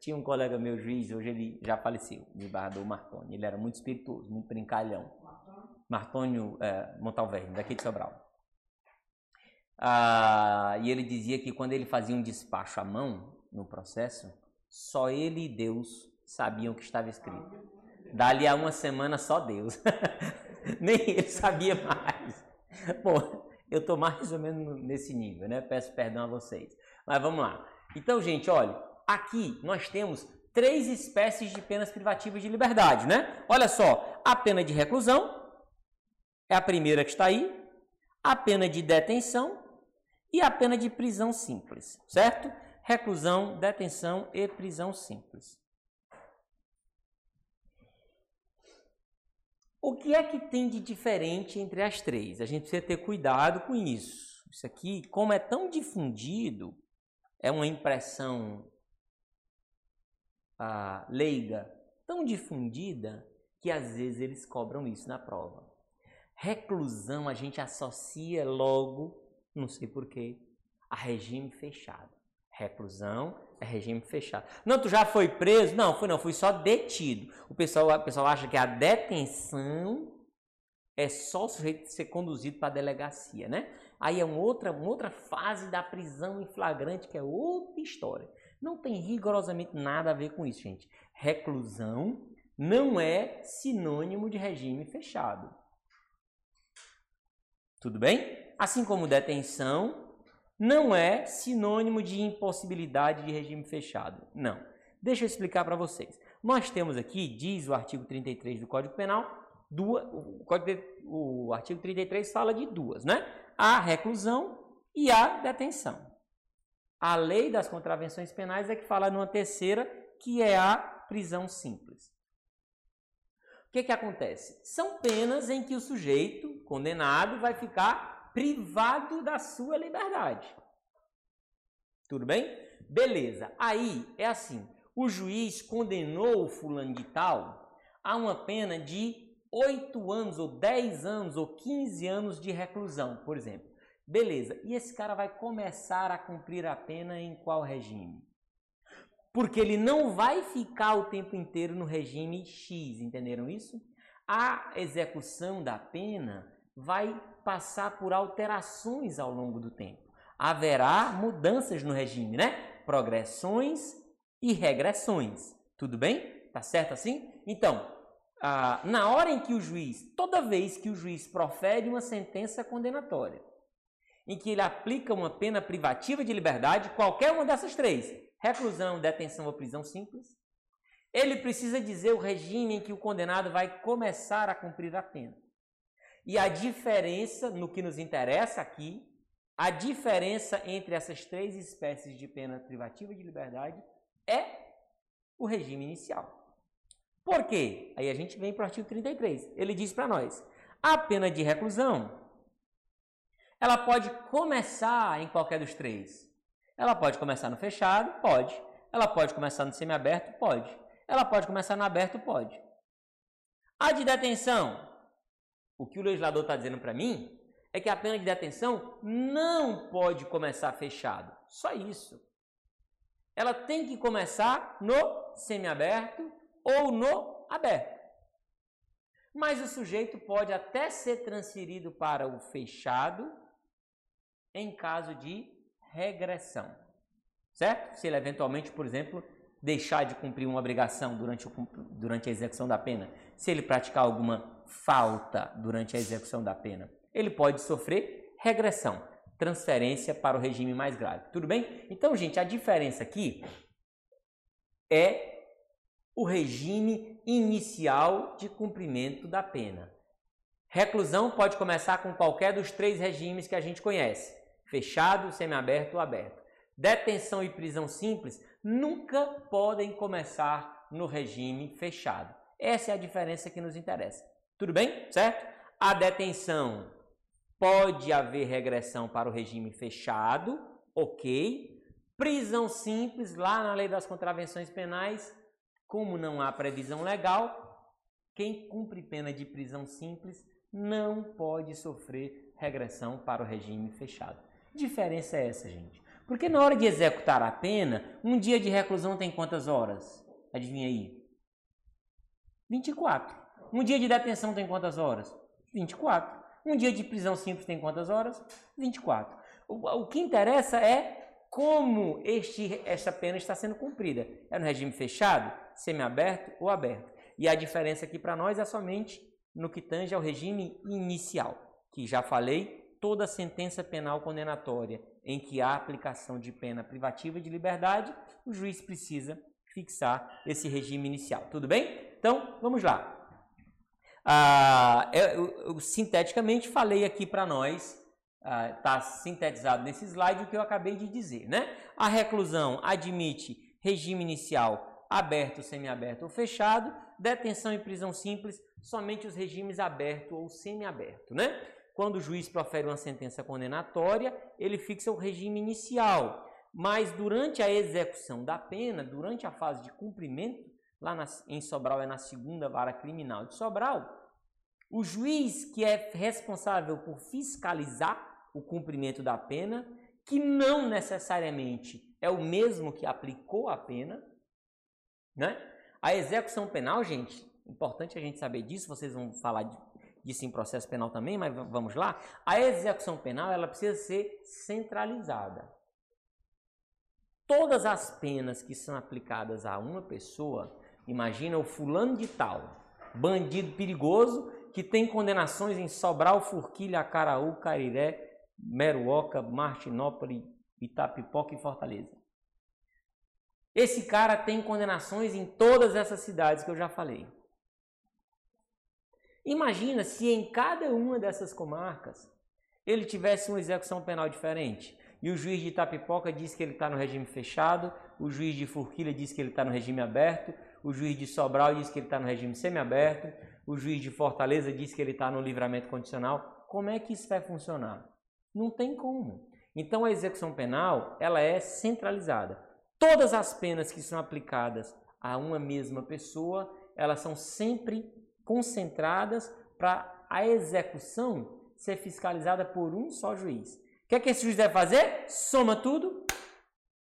[SPEAKER 1] tinha um colega meu juiz, hoje ele já faleceu, desembargador Martoni. Ele era muito espirituoso, muito brincalhão. Martônio é, Montalverne, daqui de Sobral. Ah, e ele dizia que quando ele fazia um despacho à mão no processo, só ele e Deus sabiam o que estava escrito. Dali a uma semana, só Deus. Nem ele sabia mais. Bom, eu estou mais ou menos nesse nível, né? Peço perdão a vocês. Mas vamos lá. Então, gente, olha, aqui nós temos três espécies de penas privativas de liberdade, né? Olha só, a pena de reclusão é a primeira que está aí, a pena de detenção e a pena de prisão simples, certo? Reclusão, detenção e prisão simples. O que é que tem de diferente entre as três? A gente precisa ter cuidado com isso. Isso aqui, como é tão difundido, é uma impressão ah, leiga, tão difundida, que às vezes eles cobram isso na prova. Reclusão a gente associa logo, não sei porquê, a regime fechado. Reclusão é regime fechado. Não, tu já foi preso? Não, fui não, fui só detido. O pessoal, o pessoal acha que a detenção é só o sujeito ser conduzido para a delegacia, né? Aí é uma outra, uma outra fase da prisão em flagrante, que é outra história. Não tem rigorosamente nada a ver com isso, gente. Reclusão não é sinônimo de regime fechado. Tudo bem? Assim como detenção não é sinônimo de impossibilidade de regime fechado. Não. Deixa eu explicar para vocês. Nós temos aqui, diz o artigo 33 do Código Penal, duas, o, código, o artigo 33 fala de duas, né? A reclusão e a detenção. A lei das contravenções penais é que fala numa terceira, que é a prisão simples. O que, que acontece? São penas em que o sujeito condenado vai ficar privado da sua liberdade. Tudo bem? Beleza. Aí é assim: o juiz condenou o fulano de tal a uma pena de 8 anos, ou 10 anos, ou 15 anos de reclusão, por exemplo. Beleza, e esse cara vai começar a cumprir a pena em qual regime? Porque ele não vai ficar o tempo inteiro no regime X, entenderam isso? A execução da pena vai passar por alterações ao longo do tempo. Haverá mudanças no regime, né? Progressões e regressões. Tudo bem? Tá certo assim? Então, ah, na hora em que o juiz, toda vez que o juiz profere uma sentença condenatória, em que ele aplica uma pena privativa de liberdade, qualquer uma dessas três, reclusão, detenção ou prisão simples, ele precisa dizer o regime em que o condenado vai começar a cumprir a pena. E a diferença, no que nos interessa aqui, a diferença entre essas três espécies de pena privativa de liberdade é o regime inicial. Por quê? Aí a gente vem para o artigo 33. Ele diz para nós: a pena de reclusão ela pode começar em qualquer dos três. Ela pode começar no fechado? Pode. Ela pode começar no semiaberto? Pode. Ela pode começar no aberto? Pode. A de detenção. O que o legislador está dizendo para mim é que a pena de detenção não pode começar fechado. Só isso. Ela tem que começar no semiaberto ou no aberto. Mas o sujeito pode até ser transferido para o fechado em caso de regressão. Certo? Se ele eventualmente, por exemplo, deixar de cumprir uma obrigação durante, o, durante a execução da pena, se ele praticar alguma falta durante a execução da pena. Ele pode sofrer regressão, transferência para o regime mais grave. Tudo bem? Então, gente, a diferença aqui é o regime inicial de cumprimento da pena. Reclusão pode começar com qualquer dos três regimes que a gente conhece: fechado, semiaberto ou aberto. Detenção e prisão simples nunca podem começar no regime fechado. Essa é a diferença que nos interessa. Tudo bem? Certo? A detenção pode haver regressão para o regime fechado, ok. Prisão simples, lá na lei das contravenções penais, como não há previsão legal, quem cumpre pena de prisão simples não pode sofrer regressão para o regime fechado. Diferença é essa, gente? Porque na hora de executar a pena, um dia de reclusão tem quantas horas? Adivinha aí? 24. Um dia de detenção tem quantas horas? 24. Um dia de prisão simples tem quantas horas? 24. O, o que interessa é como este, esta pena está sendo cumprida. É no regime fechado, semiaberto ou aberto. E a diferença aqui para nós é somente no que tange ao regime inicial, que já falei, toda sentença penal condenatória em que há aplicação de pena privativa de liberdade, o juiz precisa fixar esse regime inicial. Tudo bem? Então, vamos lá. Ah, eu, eu, sinteticamente falei aqui para nós, está ah, sintetizado nesse slide o que eu acabei de dizer. Né? A reclusão admite regime inicial aberto, semiaberto ou fechado, detenção e prisão simples, somente os regimes aberto ou semiaberto. Né? Quando o juiz profere uma sentença condenatória, ele fixa o regime inicial, mas durante a execução da pena, durante a fase de cumprimento, lá na, em Sobral é na segunda vara criminal de Sobral, o juiz que é responsável por fiscalizar o cumprimento da pena, que não necessariamente é o mesmo que aplicou a pena, né? A execução penal, gente, importante a gente saber disso, vocês vão falar disso em processo penal também, mas vamos lá. A execução penal, ela precisa ser centralizada. Todas as penas que são aplicadas a uma pessoa, imagina o fulano de tal, bandido perigoso, que tem condenações em Sobral, Forquilha, Acaraú, Cariré, Meruoca, Martinópolis, Itapipoca e Fortaleza. Esse cara tem condenações em todas essas cidades que eu já falei. Imagina se em cada uma dessas comarcas ele tivesse uma execução penal diferente. E o juiz de Itapipoca diz que ele está no regime fechado, o juiz de Forquilha diz que ele está no regime aberto, o juiz de Sobral diz que ele está no regime semiaberto, o juiz de Fortaleza diz que ele está no livramento condicional. Como é que isso vai funcionar? Não tem como. Então a execução penal ela é centralizada. Todas as penas que são aplicadas a uma mesma pessoa, elas são sempre concentradas para a execução ser fiscalizada por um só juiz. O que é que esse juiz deve fazer? Soma tudo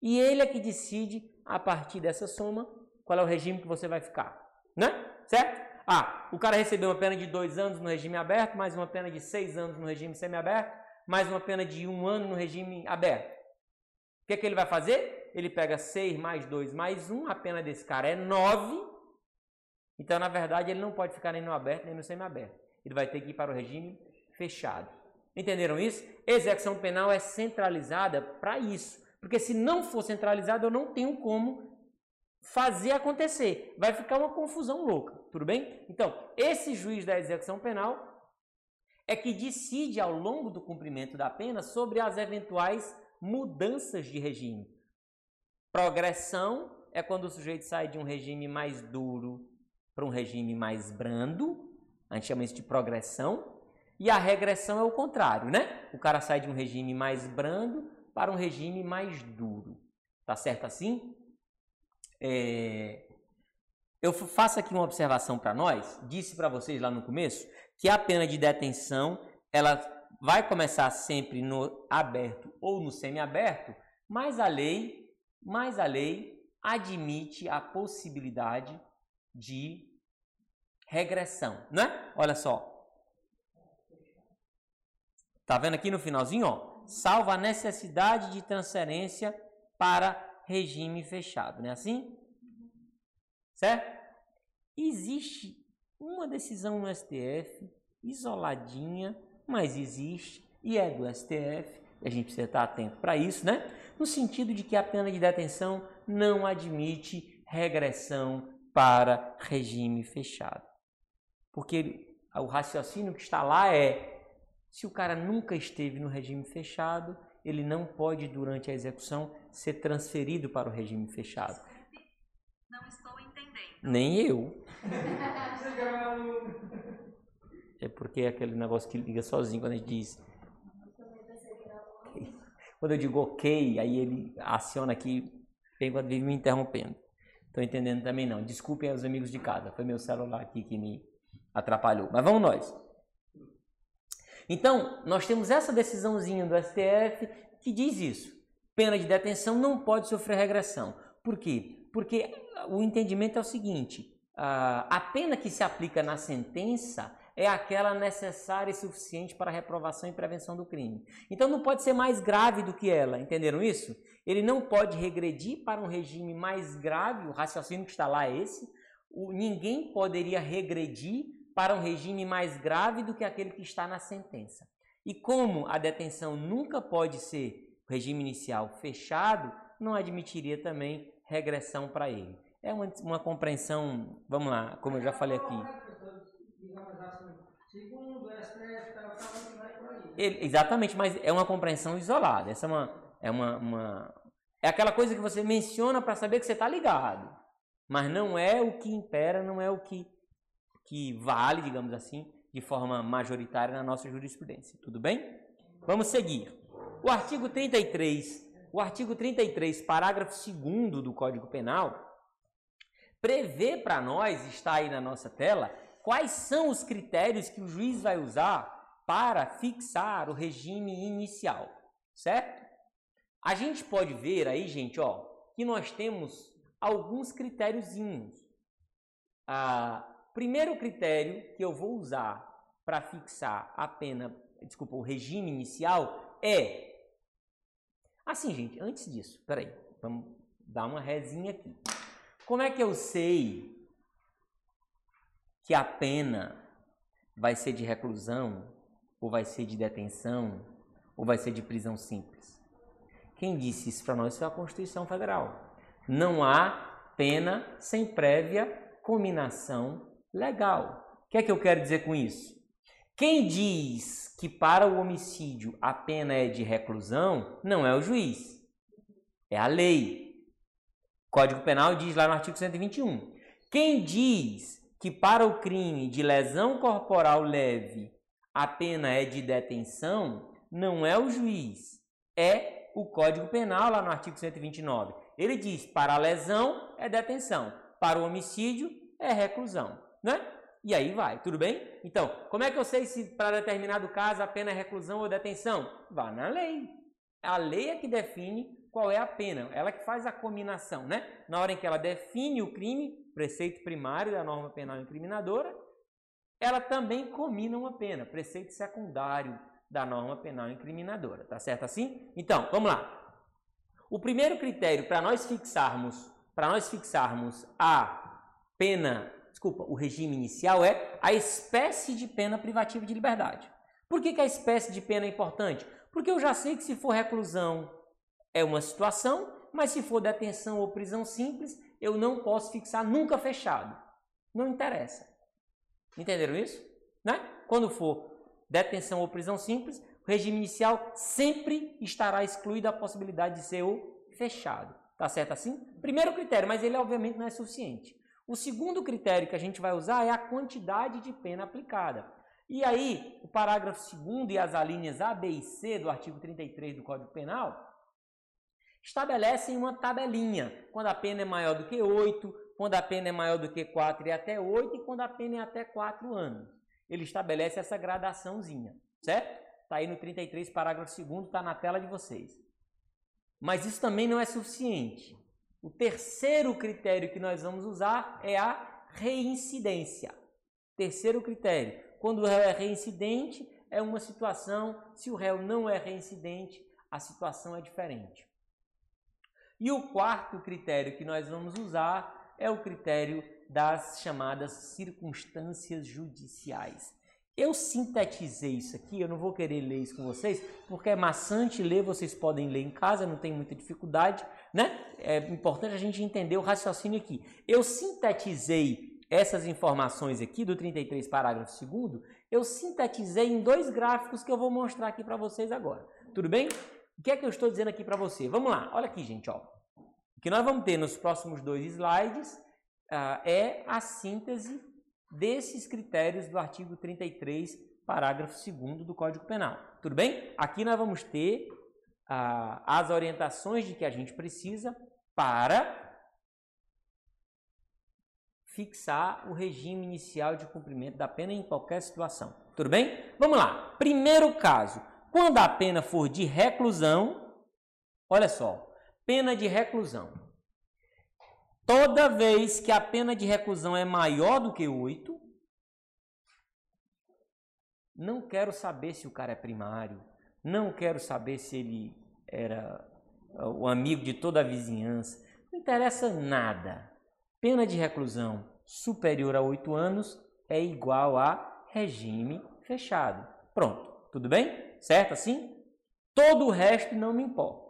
[SPEAKER 1] e ele é que decide, a partir dessa soma, qual é o regime que você vai ficar. Né? Certo? Ah, o cara recebeu uma pena de dois anos no regime aberto, mais uma pena de seis anos no regime semiaberto, mais uma pena de um ano no regime aberto. O que, é que ele vai fazer? Ele pega seis mais dois mais um, a pena desse cara é nove então, na verdade, ele não pode ficar nem no aberto nem no semiaberto. Ele vai ter que ir para o regime fechado. Entenderam isso? Execução penal é centralizada para isso. Porque se não for centralizada, eu não tenho como fazer acontecer. Vai ficar uma confusão louca. Tudo bem? Então, esse juiz da execução penal é que decide ao longo do cumprimento da pena sobre as eventuais mudanças de regime. Progressão é quando o sujeito sai de um regime mais duro para um regime mais brando, a gente chama isso de progressão, e a regressão é o contrário, né? O cara sai de um regime mais brando para um regime mais duro. Tá certo assim? É... Eu faço aqui uma observação para nós. Disse para vocês lá no começo que a pena de detenção ela vai começar sempre no aberto ou no semiaberto, mas a lei, mas a lei admite a possibilidade de regressão, né? Olha só. Tá vendo aqui no finalzinho, ó? Salva a necessidade de transferência para regime fechado, não é assim? Certo? Existe uma decisão no STF, isoladinha, mas existe e é do STF. A gente precisa estar atento para isso, né? No sentido de que a pena de detenção não admite regressão para regime fechado. Porque o raciocínio que está lá é: se o cara nunca esteve no regime fechado, ele não pode, durante a execução, ser transferido para o regime fechado.
[SPEAKER 3] Não estou entendendo.
[SPEAKER 1] Nem eu. É porque é aquele negócio que liga sozinho quando a gente diz. Quando eu digo ok, aí ele aciona aqui, bem quando vive me interrompendo. Estou entendendo também não. Desculpem os amigos de casa, foi meu celular aqui que me atrapalhou. Mas vamos nós. Então, nós temos essa decisãozinha do STF que diz isso. Pena de detenção não pode sofrer regressão. Por quê? Porque o entendimento é o seguinte: a pena que se aplica na sentença é aquela necessária e suficiente para a reprovação e prevenção do crime. Então não pode ser mais grave do que ela, entenderam isso? Ele não pode regredir para um regime mais grave, o raciocínio que está lá é esse. O, ninguém poderia regredir para um regime mais grave do que aquele que está na sentença. E como a detenção nunca pode ser regime inicial fechado, não admitiria também regressão para ele. É uma, uma compreensão, vamos lá, como eu já falei aqui. Ele, exatamente, mas é uma compreensão isolada. Essa é uma, é uma, uma é aquela coisa que você menciona para saber que você está ligado, mas não é o que impera, não é o que que vale, digamos assim, de forma majoritária na nossa jurisprudência. Tudo bem? Vamos seguir. O artigo 33, o artigo 33, parágrafo 2 do Código Penal, prevê para nós, está aí na nossa tela, quais são os critérios que o juiz vai usar para fixar o regime inicial, certo? A gente pode ver aí, gente, ó, que nós temos alguns critériozinhos. Ah, primeiro critério que eu vou usar para fixar a pena, desculpa, o regime inicial é. Assim, gente, antes disso, peraí, vamos dar uma resinha aqui. Como é que eu sei que a pena vai ser de reclusão, ou vai ser de detenção, ou vai ser de prisão simples? Quem disse isso para nós foi a Constituição Federal. Não há pena sem prévia cominação legal. O que é que eu quero dizer com isso? Quem diz que para o homicídio a pena é de reclusão não é o juiz, é a lei. O Código Penal diz lá no artigo 121. Quem diz que para o crime de lesão corporal leve a pena é de detenção não é o juiz, é o Código Penal lá no artigo 129. Ele diz: para a lesão é detenção, para o homicídio é reclusão né? E aí vai, tudo bem? Então, como é que eu sei se para determinado caso a pena é reclusão ou detenção? Vá na lei. A lei é que define qual é a pena, ela que faz a combinação, né? Na hora em que ela define o crime, preceito primário da norma penal incriminadora, ela também combina uma pena, preceito secundário da norma penal incriminadora, tá certo assim? Então, vamos lá. O primeiro critério para nós fixarmos, para nós fixarmos a pena desculpa, o regime inicial é a espécie de pena privativa de liberdade. Por que, que a espécie de pena é importante? Porque eu já sei que se for reclusão é uma situação, mas se for detenção ou prisão simples, eu não posso fixar nunca fechado. Não interessa. Entenderam isso? Né? Quando for detenção ou prisão simples, o regime inicial sempre estará excluído a possibilidade de ser o fechado. Tá certo assim? Primeiro critério, mas ele obviamente não é suficiente. O segundo critério que a gente vai usar é a quantidade de pena aplicada. E aí, o parágrafo 2 e as alíneas A, B e C do artigo 33 do Código Penal estabelecem uma tabelinha. Quando a pena é maior do que 8, quando a pena é maior do que 4 e até 8, e quando a pena é até 4 anos. Ele estabelece essa gradaçãozinha, certo? Está aí no 33, parágrafo 2 está na tela de vocês. Mas isso também não é suficiente. O terceiro critério que nós vamos usar é a reincidência. Terceiro critério, quando o réu é reincidente, é uma situação, se o réu não é reincidente, a situação é diferente. E o quarto critério que nós vamos usar é o critério das chamadas circunstâncias judiciais. Eu sintetizei isso aqui, eu não vou querer ler isso com vocês, porque é maçante ler, vocês podem ler em casa, não tem muita dificuldade, né? É importante a gente entender o raciocínio aqui. Eu sintetizei essas informações aqui do 33 parágrafo 2 eu sintetizei em dois gráficos que eu vou mostrar aqui para vocês agora. Tudo bem? O que é que eu estou dizendo aqui para você? Vamos lá, olha aqui, gente, ó. O que nós vamos ter nos próximos dois slides uh, é a síntese desses critérios do artigo 33, parágrafo 2 do Código Penal. Tudo bem? Aqui nós vamos ter uh, as orientações de que a gente precisa para fixar o regime inicial de cumprimento da pena em qualquer situação. Tudo bem? Vamos lá. Primeiro caso, quando a pena for de reclusão, olha só, pena de reclusão. Toda vez que a pena de reclusão é maior do que 8, não quero saber se o cara é primário, não quero saber se ele era o amigo de toda a vizinhança, não interessa nada. Pena de reclusão superior a 8 anos é igual a regime fechado. Pronto, tudo bem? Certo assim? Todo o resto não me importa.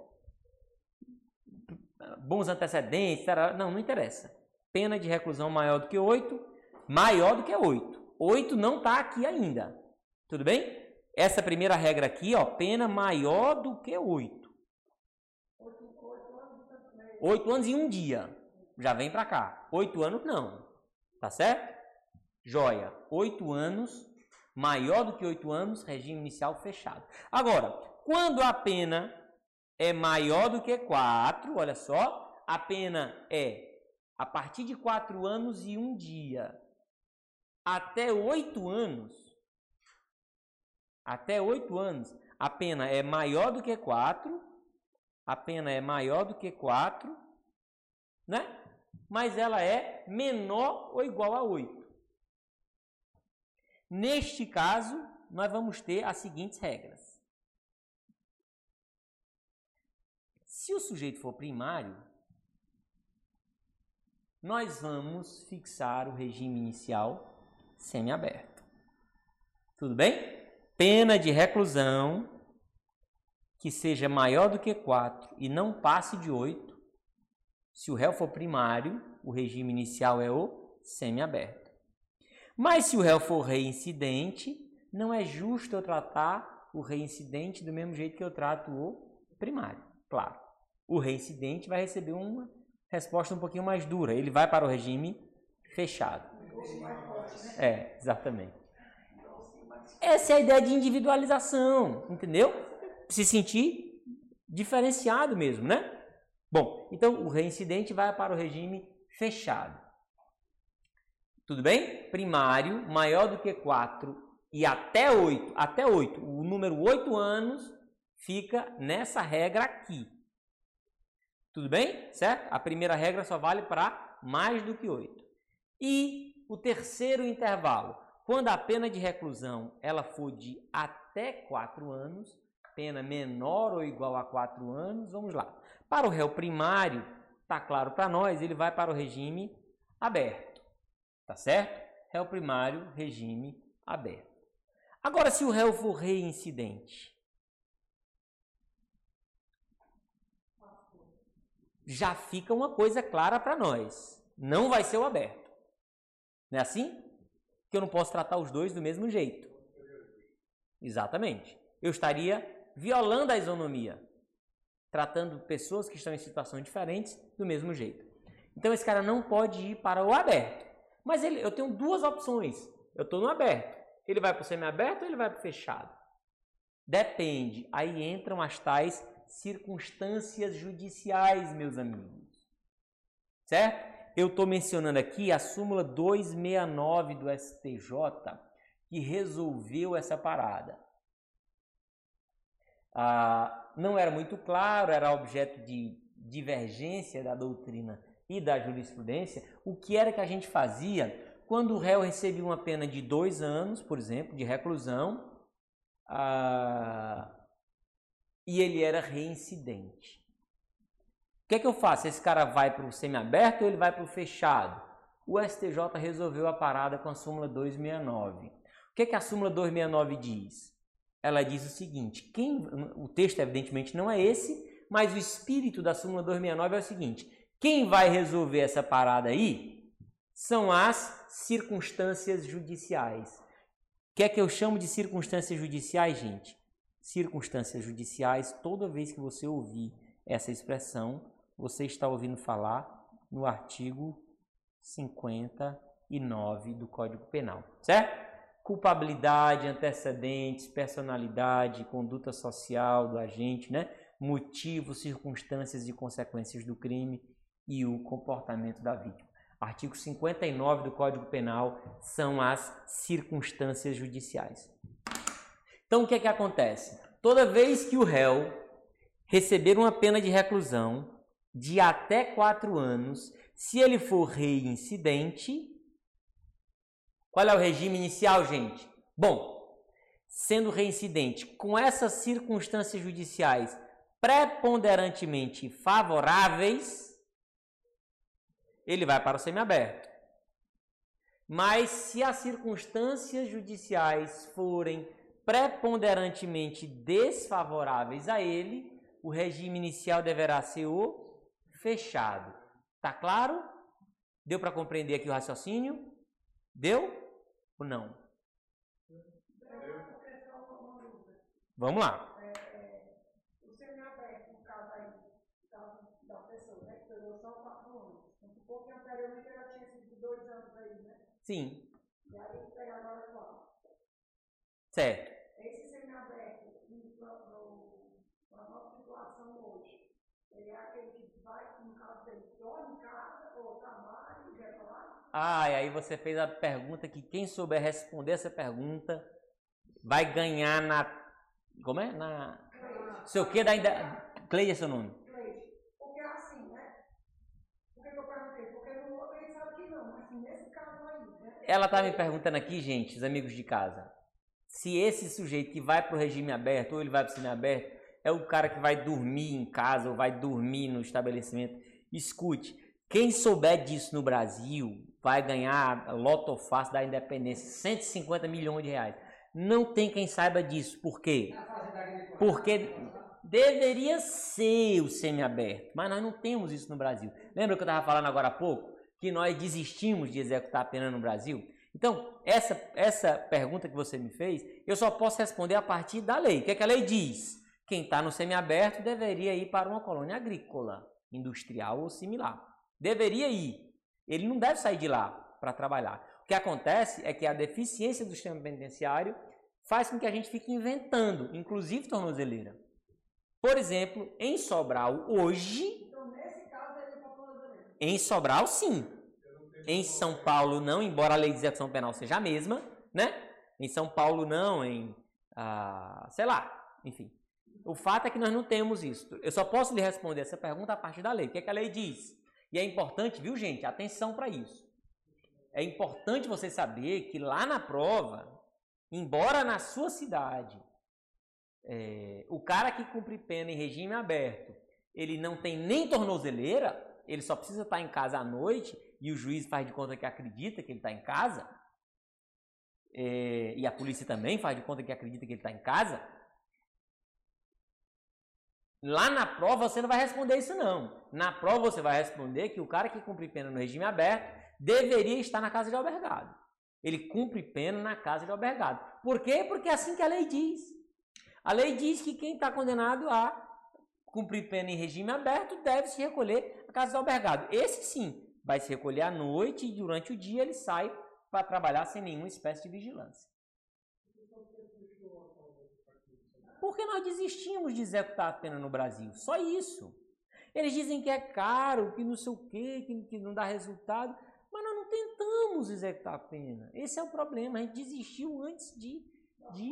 [SPEAKER 1] Bons antecedentes, não, não interessa. Pena de reclusão maior do que 8, maior do que 8. 8 não está aqui ainda. Tudo bem? Essa primeira regra aqui, ó, pena maior do que 8. 8 anos e um dia já vem para cá. Oito anos não. Tá certo? Joia. Oito anos, maior do que oito anos, regime inicial fechado. Agora, quando a pena é maior do que quatro, olha só, a pena é a partir de quatro anos e um dia até oito anos, até oito anos, a pena é maior do que quatro, a pena é maior do que quatro, né? mas ela é menor ou igual a 8. Neste caso, nós vamos ter as seguintes regras. Se o sujeito for primário, nós vamos fixar o regime inicial semiaberto. Tudo bem? Pena de reclusão que seja maior do que 4 e não passe de 8 se o réu for primário, o regime inicial é o semiaberto. Mas se o réu for reincidente, não é justo eu tratar o reincidente do mesmo jeito que eu trato o primário. Claro, o reincidente vai receber uma resposta um pouquinho mais dura. Ele vai para o regime fechado. É, exatamente. Essa é a ideia de individualização, entendeu? Se sentir diferenciado mesmo, né? Bom, então o reincidente vai para o regime fechado. Tudo bem? Primário, maior do que 4 e até 8, até 8, o número 8 anos fica nessa regra aqui. Tudo bem? Certo? A primeira regra só vale para mais do que 8. E o terceiro intervalo, quando a pena de reclusão ela for de até 4 anos, pena menor ou igual a 4 anos, vamos lá. Para o réu primário, está claro para nós, ele vai para o regime aberto. Tá certo? Réu primário, regime aberto. Agora, se o réu for reincidente, já fica uma coisa clara para nós. Não vai ser o aberto. Não é assim? Que eu não posso tratar os dois do mesmo jeito. Exatamente. Eu estaria violando a isonomia tratando pessoas que estão em situações diferentes do mesmo jeito. Então esse cara não pode ir para o aberto. Mas ele, eu tenho duas opções. Eu estou no aberto. Ele vai para o semi-aberto ou ele vai para o fechado? Depende. Aí entram as tais circunstâncias judiciais, meus amigos. Certo? Eu estou mencionando aqui a súmula 269 do STJ que resolveu essa parada. Ah, não era muito claro, era objeto de divergência da doutrina e da jurisprudência, o que era que a gente fazia quando o réu recebia uma pena de dois anos, por exemplo, de reclusão, ah, e ele era reincidente. O que é que eu faço? Esse cara vai para o semiaberto ou ele vai para o fechado? o STJ resolveu a parada com a súmula 269. O que, é que a súmula 269 diz? Ela diz o seguinte: quem, o texto, evidentemente, não é esse, mas o espírito da súmula 269 é o seguinte: quem vai resolver essa parada aí são as circunstâncias judiciais. O que é que eu chamo de circunstâncias judiciais, gente? Circunstâncias judiciais, toda vez que você ouvir essa expressão, você está ouvindo falar no artigo 59 do Código Penal, certo? Culpabilidade, antecedentes, personalidade, conduta social do agente, né? motivos, circunstâncias e consequências do crime e o comportamento da vítima. Artigo 59 do Código Penal são as circunstâncias judiciais. Então, o que é que acontece? Toda vez que o réu receber uma pena de reclusão de até quatro anos, se ele for reincidente, qual é o regime inicial, gente? Bom, sendo reincidente, com essas circunstâncias judiciais preponderantemente favoráveis, ele vai para o semiaberto. Mas se as circunstâncias judiciais forem preponderantemente desfavoráveis a ele, o regime inicial deverá ser o fechado. Tá claro? Deu para compreender aqui o raciocínio? Deu ou não? Vamos lá.
[SPEAKER 2] O semiaberto, no caso aí, da pessoa, né, que pegou só quatro anos. Vamos supor que anteriormente ela tinha sido de dois anos aí, né?
[SPEAKER 1] Sim.
[SPEAKER 2] E aí pega agora quatro.
[SPEAKER 1] Certo.
[SPEAKER 2] Esse semiaberto, na nossa situação hoje, ele é aquele que vai, no caso dele, dorme em casa ou trabalha e vai falar?
[SPEAKER 1] Ah, e aí você fez a pergunta que quem souber responder essa pergunta vai ganhar na. Como é? Na. Sei o que da. Cleide é seu nome.
[SPEAKER 2] Assim, né?
[SPEAKER 1] Ela tá me perguntando aqui, gente, os amigos de casa, se esse sujeito que vai pro regime aberto ou ele vai pro semiaberto é o cara que vai dormir em casa ou vai dormir no estabelecimento. Escute, quem souber disso no Brasil vai ganhar a loto fácil da independência, 150 milhões de reais. Não tem quem saiba disso. Por quê? Porque deveria ser o semiaberto, mas nós não temos isso no Brasil. Lembra que eu estava falando agora há pouco? Que nós desistimos de executar a pena no Brasil? Então, essa, essa pergunta que você me fez, eu só posso responder a partir da lei. O que, é que a lei diz? Quem está no semiaberto deveria ir para uma colônia agrícola, industrial ou similar. Deveria ir. Ele não deve sair de lá para trabalhar. O que acontece é que a deficiência do sistema penitenciário faz com que a gente fique inventando, inclusive tornozeleira. Por exemplo, em Sobral, hoje.
[SPEAKER 2] Então, nesse caso, ele é tornozeleira.
[SPEAKER 1] Em Sobral, sim. Em São Paulo, não, embora a lei de execução penal seja a mesma, né? Em São Paulo, não, em. Ah, sei lá, enfim. O fato é que nós não temos isso. Eu só posso lhe responder essa pergunta a partir da lei. O que, é que a lei diz? E é importante, viu, gente? Atenção para isso. É importante você saber que lá na prova, embora na sua cidade, é, o cara que cumpre pena em regime aberto, ele não tem nem tornozeleira, ele só precisa estar em casa à noite e o juiz faz de conta que acredita que ele está em casa, é, e a polícia também faz de conta que acredita que ele está em casa, Lá na prova você não vai responder isso não. Na prova você vai responder que o cara que cumpre pena no regime aberto deveria estar na casa de albergado. Ele cumpre pena na casa de albergado. Por quê? Porque é assim que a lei diz. A lei diz que quem está condenado a cumprir pena em regime aberto deve se recolher à casa de albergado. Esse sim vai se recolher à noite e durante o dia ele sai para trabalhar sem nenhuma espécie de vigilância. Porque nós desistimos de executar a pena no Brasil. Só isso. Eles dizem que é caro, que não sei o quê, que, que não dá resultado. Mas nós não tentamos executar a pena. Esse é o problema. A gente desistiu antes de. de...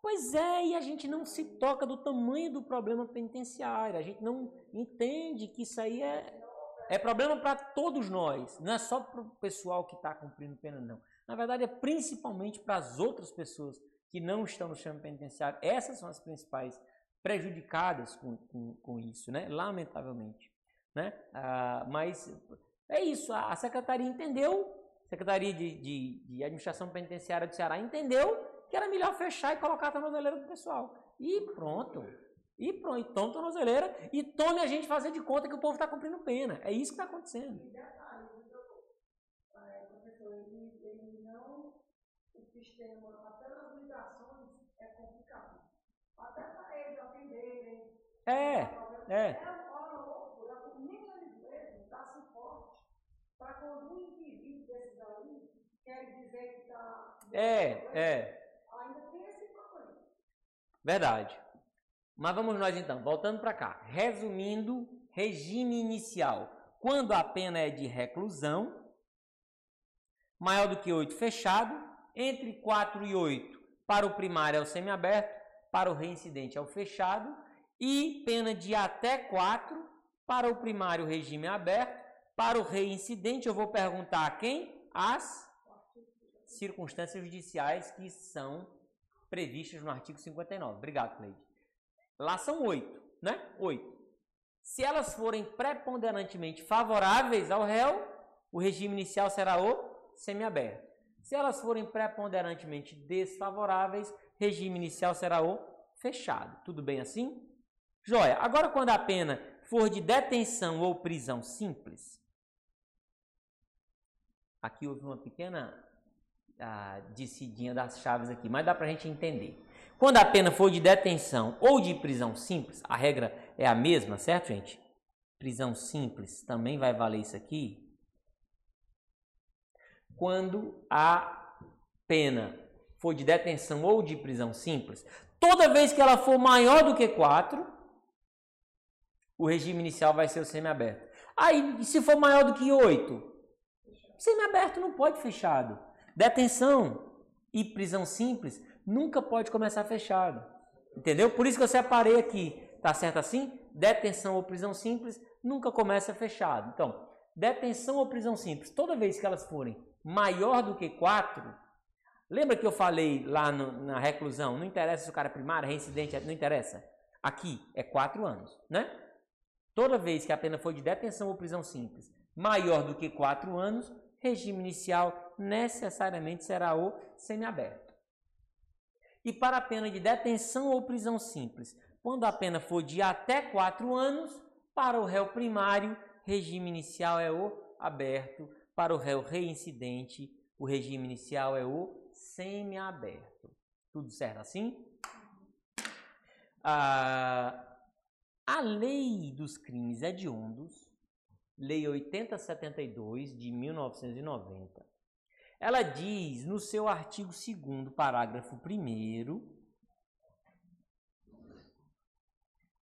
[SPEAKER 1] Pois é, e a gente não se toca do tamanho do problema penitenciário. A gente não entende que isso aí é, é problema para todos nós. Não é só para o pessoal que está cumprindo pena, não. Na verdade, é principalmente para as outras pessoas que não estão no sistema penitenciário. Essas são as principais prejudicadas com, com, com isso, né? lamentavelmente. né? Ah, mas é isso, a secretaria entendeu, a Secretaria de, de, de, Administração Penitenciária do Ceará entendeu que era melhor fechar e colocar a tornozeleira do pessoal. E pronto. E pronto, e tome tornozeleira e tome a gente fazer de conta que o povo está cumprindo pena. É isso que está acontecendo.
[SPEAKER 2] Até nas ligações, é complicado. Até para eles atenderem.
[SPEAKER 1] É, é.
[SPEAKER 2] É uma loucura. Nem eles mesmos dá suporte para quando um indivíduo desses aí quer dizer que está.
[SPEAKER 1] É, é.
[SPEAKER 2] Ainda tem esse problema.
[SPEAKER 1] Verdade. Mas vamos nós então, voltando para cá. Resumindo, regime inicial. Quando a pena é de reclusão, maior do que 8 fechado, entre 4 e 8 para o primário é o semiaberto, para o reincidente é o fechado e pena de até 4 para o primário regime aberto, para o reincidente eu vou perguntar a quem? As circunstâncias judiciais que são previstas no artigo 59. Obrigado, Cleide. Lá são oito, né? Oito. Se elas forem preponderantemente favoráveis ao réu, o regime inicial será o semiaberto. Se elas forem preponderantemente desfavoráveis, regime inicial será o fechado. Tudo bem assim? Joia. Agora, quando a pena for de detenção ou prisão simples, aqui houve uma pequena ah, das chaves aqui, mas dá para a gente entender. Quando a pena for de detenção ou de prisão simples, a regra é a mesma, certo, gente? Prisão simples também vai valer isso aqui quando a pena for de detenção ou de prisão simples, toda vez que ela for maior do que 4, o regime inicial vai ser o semiaberto. Aí, se for maior do que 8, semiaberto não pode fechado. Detenção e prisão simples nunca pode começar fechado. Entendeu? Por isso que eu separei aqui. Tá certo assim? Detenção ou prisão simples nunca começa fechado. Então, detenção ou prisão simples, toda vez que elas forem maior do que 4, lembra que eu falei lá no, na reclusão, não interessa se o cara é primário, reincidente, não interessa. Aqui é 4 anos, né? Toda vez que a pena for de detenção ou prisão simples maior do que 4 anos, regime inicial necessariamente será o semiaberto. E para a pena de detenção ou prisão simples, quando a pena for de até 4 anos, para o réu primário, regime inicial é o aberto para o réu reincidente, o regime inicial é o semiaberto. Tudo certo assim? Ah, a lei dos crimes hediondos, Lei 8072 de 1990, ela diz no seu artigo 2, parágrafo 1,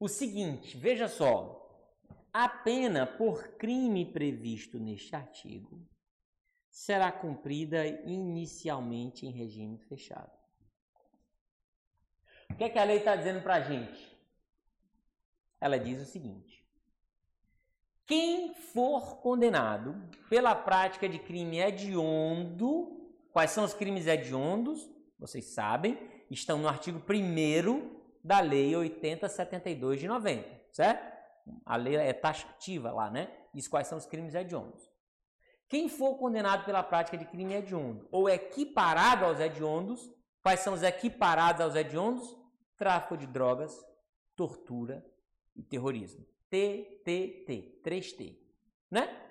[SPEAKER 1] o seguinte: veja só. A pena por crime previsto neste artigo será cumprida inicialmente em regime fechado. O que, é que a lei está dizendo para a gente? Ela diz o seguinte: quem for condenado pela prática de crime hediondo, quais são os crimes hediondos? Vocês sabem, estão no artigo 1 da Lei 8072 de 90, certo? A lei é taxativa lá, né? Diz quais são os crimes hediondos. Quem for condenado pela prática de crime hediondo ou equiparado aos hediondos, quais são os equiparados aos hediondos? Tráfico de drogas, tortura e terrorismo. T, T, T, 3T, né?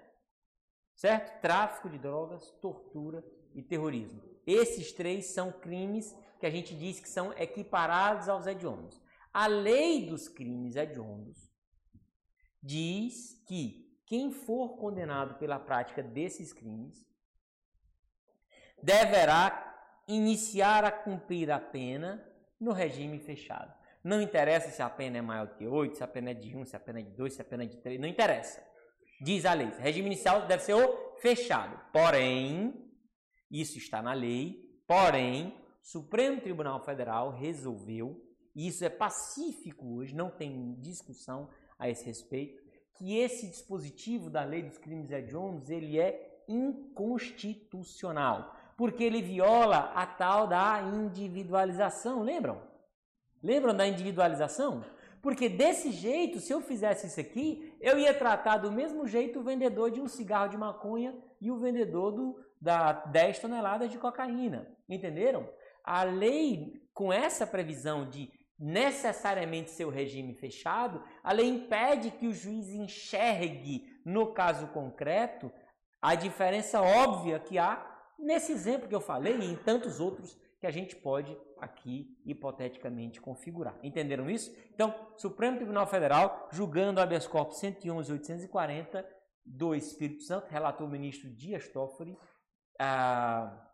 [SPEAKER 1] Certo? Tráfico de drogas, tortura e terrorismo. Esses três são crimes que a gente diz que são equiparados aos hediondos. A lei dos crimes hediondos diz que quem for condenado pela prática desses crimes deverá iniciar a cumprir a pena no regime fechado. Não interessa se a pena é maior do que 8, se a pena é de 1, se a pena é de 2, se a pena é de 3, não interessa. Diz a lei. O regime inicial deve ser o fechado. Porém, isso está na lei, porém, Supremo Tribunal Federal resolveu, e isso é pacífico hoje, não tem discussão, a esse respeito, que esse dispositivo da lei dos crimes hediondos ele é inconstitucional, porque ele viola a tal da individualização, lembram? Lembram da individualização? Porque desse jeito, se eu fizesse isso aqui, eu ia tratar do mesmo jeito o vendedor de um cigarro de maconha e o vendedor do, da 10 toneladas de cocaína. Entenderam? A lei, com essa previsão de necessariamente ser o regime fechado, a lei impede que o juiz enxergue, no caso concreto, a diferença óbvia que há nesse exemplo que eu falei e em tantos outros que a gente pode aqui hipoteticamente configurar. Entenderam isso? Então, Supremo Tribunal Federal, julgando habeas corpus 111.840 do Espírito Santo, relatou o ministro Dias Toffoli, ah,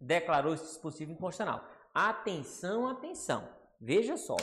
[SPEAKER 1] declarou esse dispositivo inconstitucional. Atenção, atenção. Veja só.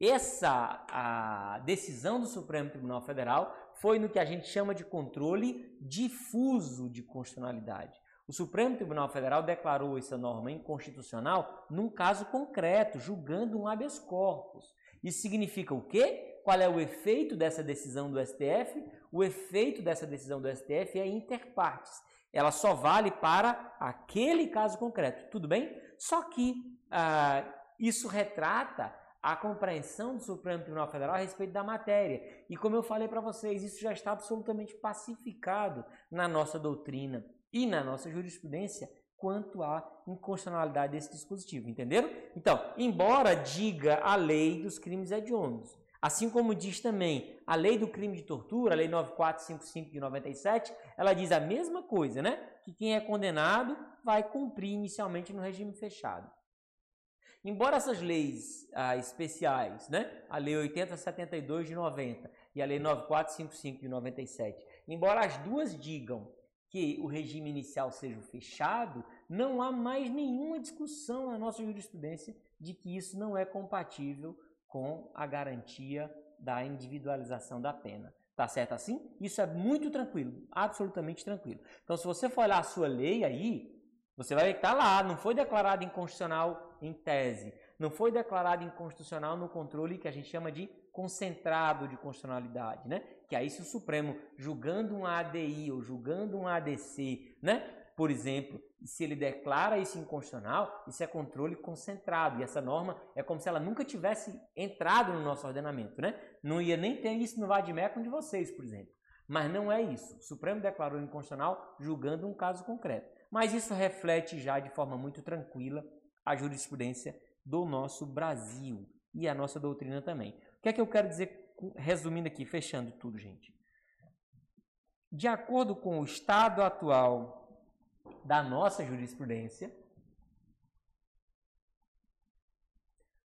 [SPEAKER 1] Essa decisão do Supremo Tribunal Federal foi no que a gente chama de controle difuso de constitucionalidade. O Supremo Tribunal Federal declarou essa norma inconstitucional num caso concreto, julgando um habeas corpus. Isso significa o quê? Qual é o efeito dessa decisão do STF? O efeito dessa decisão do STF é inter partes. Ela só vale para aquele caso concreto, tudo bem? Só que ah, isso retrata a compreensão do Supremo Tribunal Federal a respeito da matéria. E como eu falei para vocês, isso já está absolutamente pacificado na nossa doutrina e na nossa jurisprudência quanto à inconstitucionalidade desse dispositivo, entenderam? Então, embora diga a lei dos crimes hediondos, assim como diz também a lei do crime de tortura, a lei 9455 de 97, ela diz a mesma coisa, né? Que quem é condenado vai cumprir inicialmente no regime fechado. Embora essas leis ah, especiais, né? a Lei 8072 de 90 e a Lei 9455 de 97, embora as duas digam que o regime inicial seja fechado, não há mais nenhuma discussão na nossa jurisprudência de que isso não é compatível com a garantia da individualização da pena. Tá certo assim? Isso é muito tranquilo, absolutamente tranquilo. Então, se você for olhar a sua lei aí, você vai ver que está lá, não foi declarado inconstitucional em tese, não foi declarado inconstitucional no controle que a gente chama de concentrado de constitucionalidade, né? que aí se o Supremo julgando um ADI ou julgando um ADC, né, por exemplo, se ele declara isso inconstitucional, isso é controle concentrado. E essa norma é como se ela nunca tivesse entrado no nosso ordenamento, né? Não ia nem ter isso no Vademecum de vocês, por exemplo. Mas não é isso. O Supremo declarou inconstitucional julgando um caso concreto. Mas isso reflete já de forma muito tranquila a jurisprudência do nosso Brasil e a nossa doutrina também. O que é que eu quero dizer resumindo aqui, fechando tudo, gente. De acordo com o estado atual da nossa jurisprudência,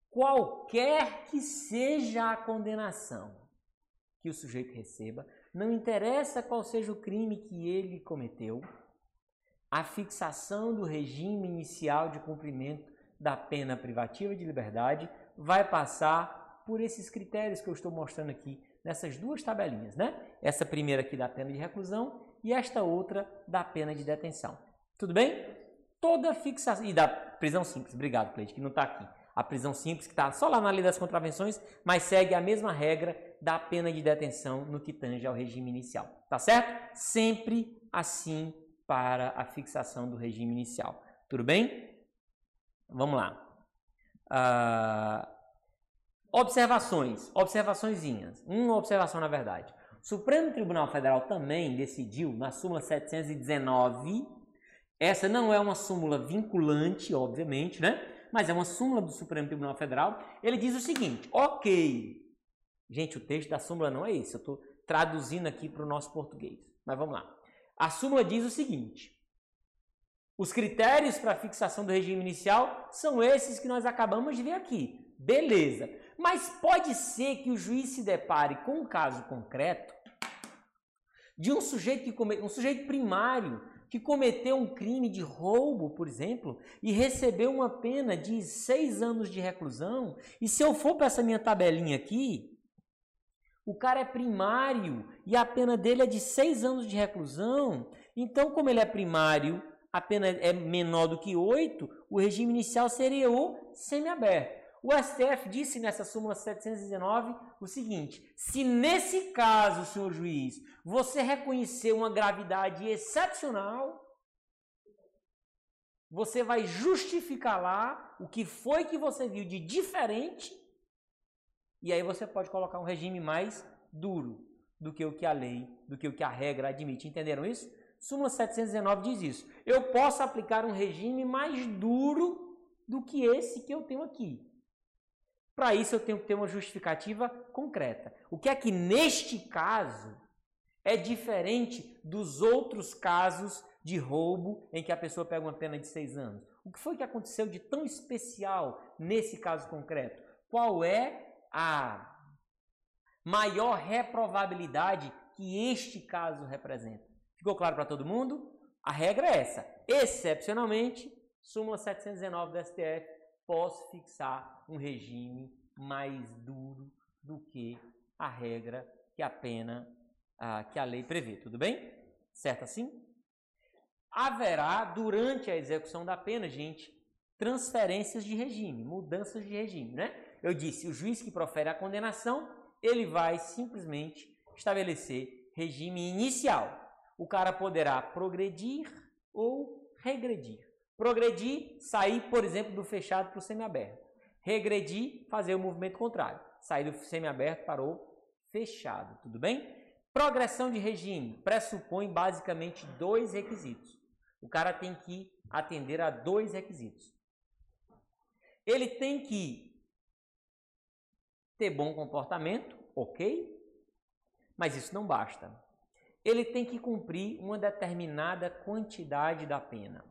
[SPEAKER 1] qualquer que seja a condenação que o sujeito receba, não interessa qual seja o crime que ele cometeu, a fixação do regime inicial de cumprimento da pena privativa de liberdade vai passar por esses critérios que eu estou mostrando aqui nessas duas tabelinhas, né? Essa primeira aqui da pena de reclusão e esta outra da pena de detenção. Tudo bem? Toda fixação. E da prisão simples, obrigado, Cleide, que não está aqui. A prisão simples, que está só lá na lei das contravenções, mas segue a mesma regra da pena de detenção no que tange ao regime inicial. Tá certo? Sempre assim para a fixação do regime inicial. Tudo bem? Vamos lá. Uh, Observações, observaçõezinhas. Uma observação na verdade. O Supremo Tribunal Federal também decidiu na súmula 719, essa não é uma súmula vinculante, obviamente, né? Mas é uma súmula do Supremo Tribunal Federal. Ele diz o seguinte: ok. Gente, o texto da súmula não é esse, eu estou traduzindo aqui para o nosso português. Mas vamos lá. A súmula diz o seguinte: os critérios para fixação do regime inicial são esses que nós acabamos de ver aqui. Beleza. Mas pode ser que o juiz se depare com um caso concreto de um sujeito que come... um sujeito primário que cometeu um crime de roubo, por exemplo, e recebeu uma pena de seis anos de reclusão. E se eu for para essa minha tabelinha aqui, o cara é primário e a pena dele é de seis anos de reclusão. Então, como ele é primário, a pena é menor do que oito, o regime inicial seria o semiaberto. O STF disse nessa súmula 719 o seguinte: se nesse caso, senhor juiz, você reconhecer uma gravidade excepcional, você vai justificar lá o que foi que você viu de diferente, e aí você pode colocar um regime mais duro. do que o que a lei, do que o que a regra admite. Entenderam isso? Súmula 719 diz isso. Eu posso aplicar um regime mais duro do que esse que eu tenho aqui. Para isso eu tenho que ter uma justificativa concreta. O que é que neste caso é diferente dos outros casos de roubo em que a pessoa pega uma pena de seis anos? O que foi que aconteceu de tão especial nesse caso concreto? Qual é a maior reprovabilidade que este caso representa? Ficou claro para todo mundo? A regra é essa. Excepcionalmente, súmula 719 do STF, posso fixar um regime mais duro do que a regra que a pena, ah, que a lei prevê. Tudo bem? Certo assim? Haverá, durante a execução da pena, gente, transferências de regime, mudanças de regime, né? Eu disse, o juiz que profere a condenação, ele vai simplesmente estabelecer regime inicial. O cara poderá progredir ou regredir. Progredir, sair, por exemplo, do fechado para o semiaberto. Regredir, fazer o movimento contrário. Sair do semiaberto para o fechado, tudo bem? Progressão de regime pressupõe basicamente dois requisitos. O cara tem que atender a dois requisitos. Ele tem que ter bom comportamento, ok? Mas isso não basta. Ele tem que cumprir uma determinada quantidade da pena.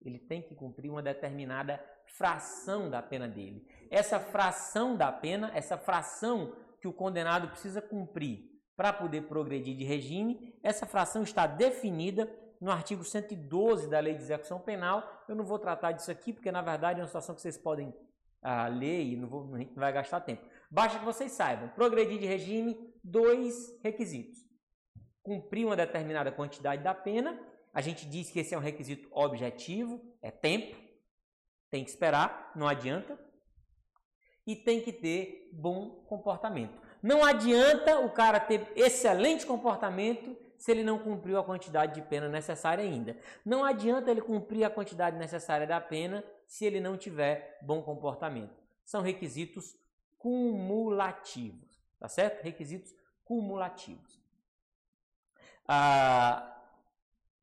[SPEAKER 1] Ele tem que cumprir uma determinada fração da pena dele. Essa fração da pena, essa fração que o condenado precisa cumprir para poder progredir de regime, essa fração está definida no artigo 112 da Lei de Execução Penal. Eu não vou tratar disso aqui, porque na verdade é uma situação que vocês podem ah, ler e não, vou, não vai gastar tempo. Basta que vocês saibam, progredir de regime, dois requisitos. Cumprir uma determinada quantidade da pena, a gente diz que esse é um requisito objetivo, é tempo, tem que esperar, não adianta. E tem que ter bom comportamento. Não adianta o cara ter excelente comportamento se ele não cumpriu a quantidade de pena necessária ainda. Não adianta ele cumprir a quantidade necessária da pena se ele não tiver bom comportamento. São requisitos cumulativos, tá certo? Requisitos cumulativos. Ah,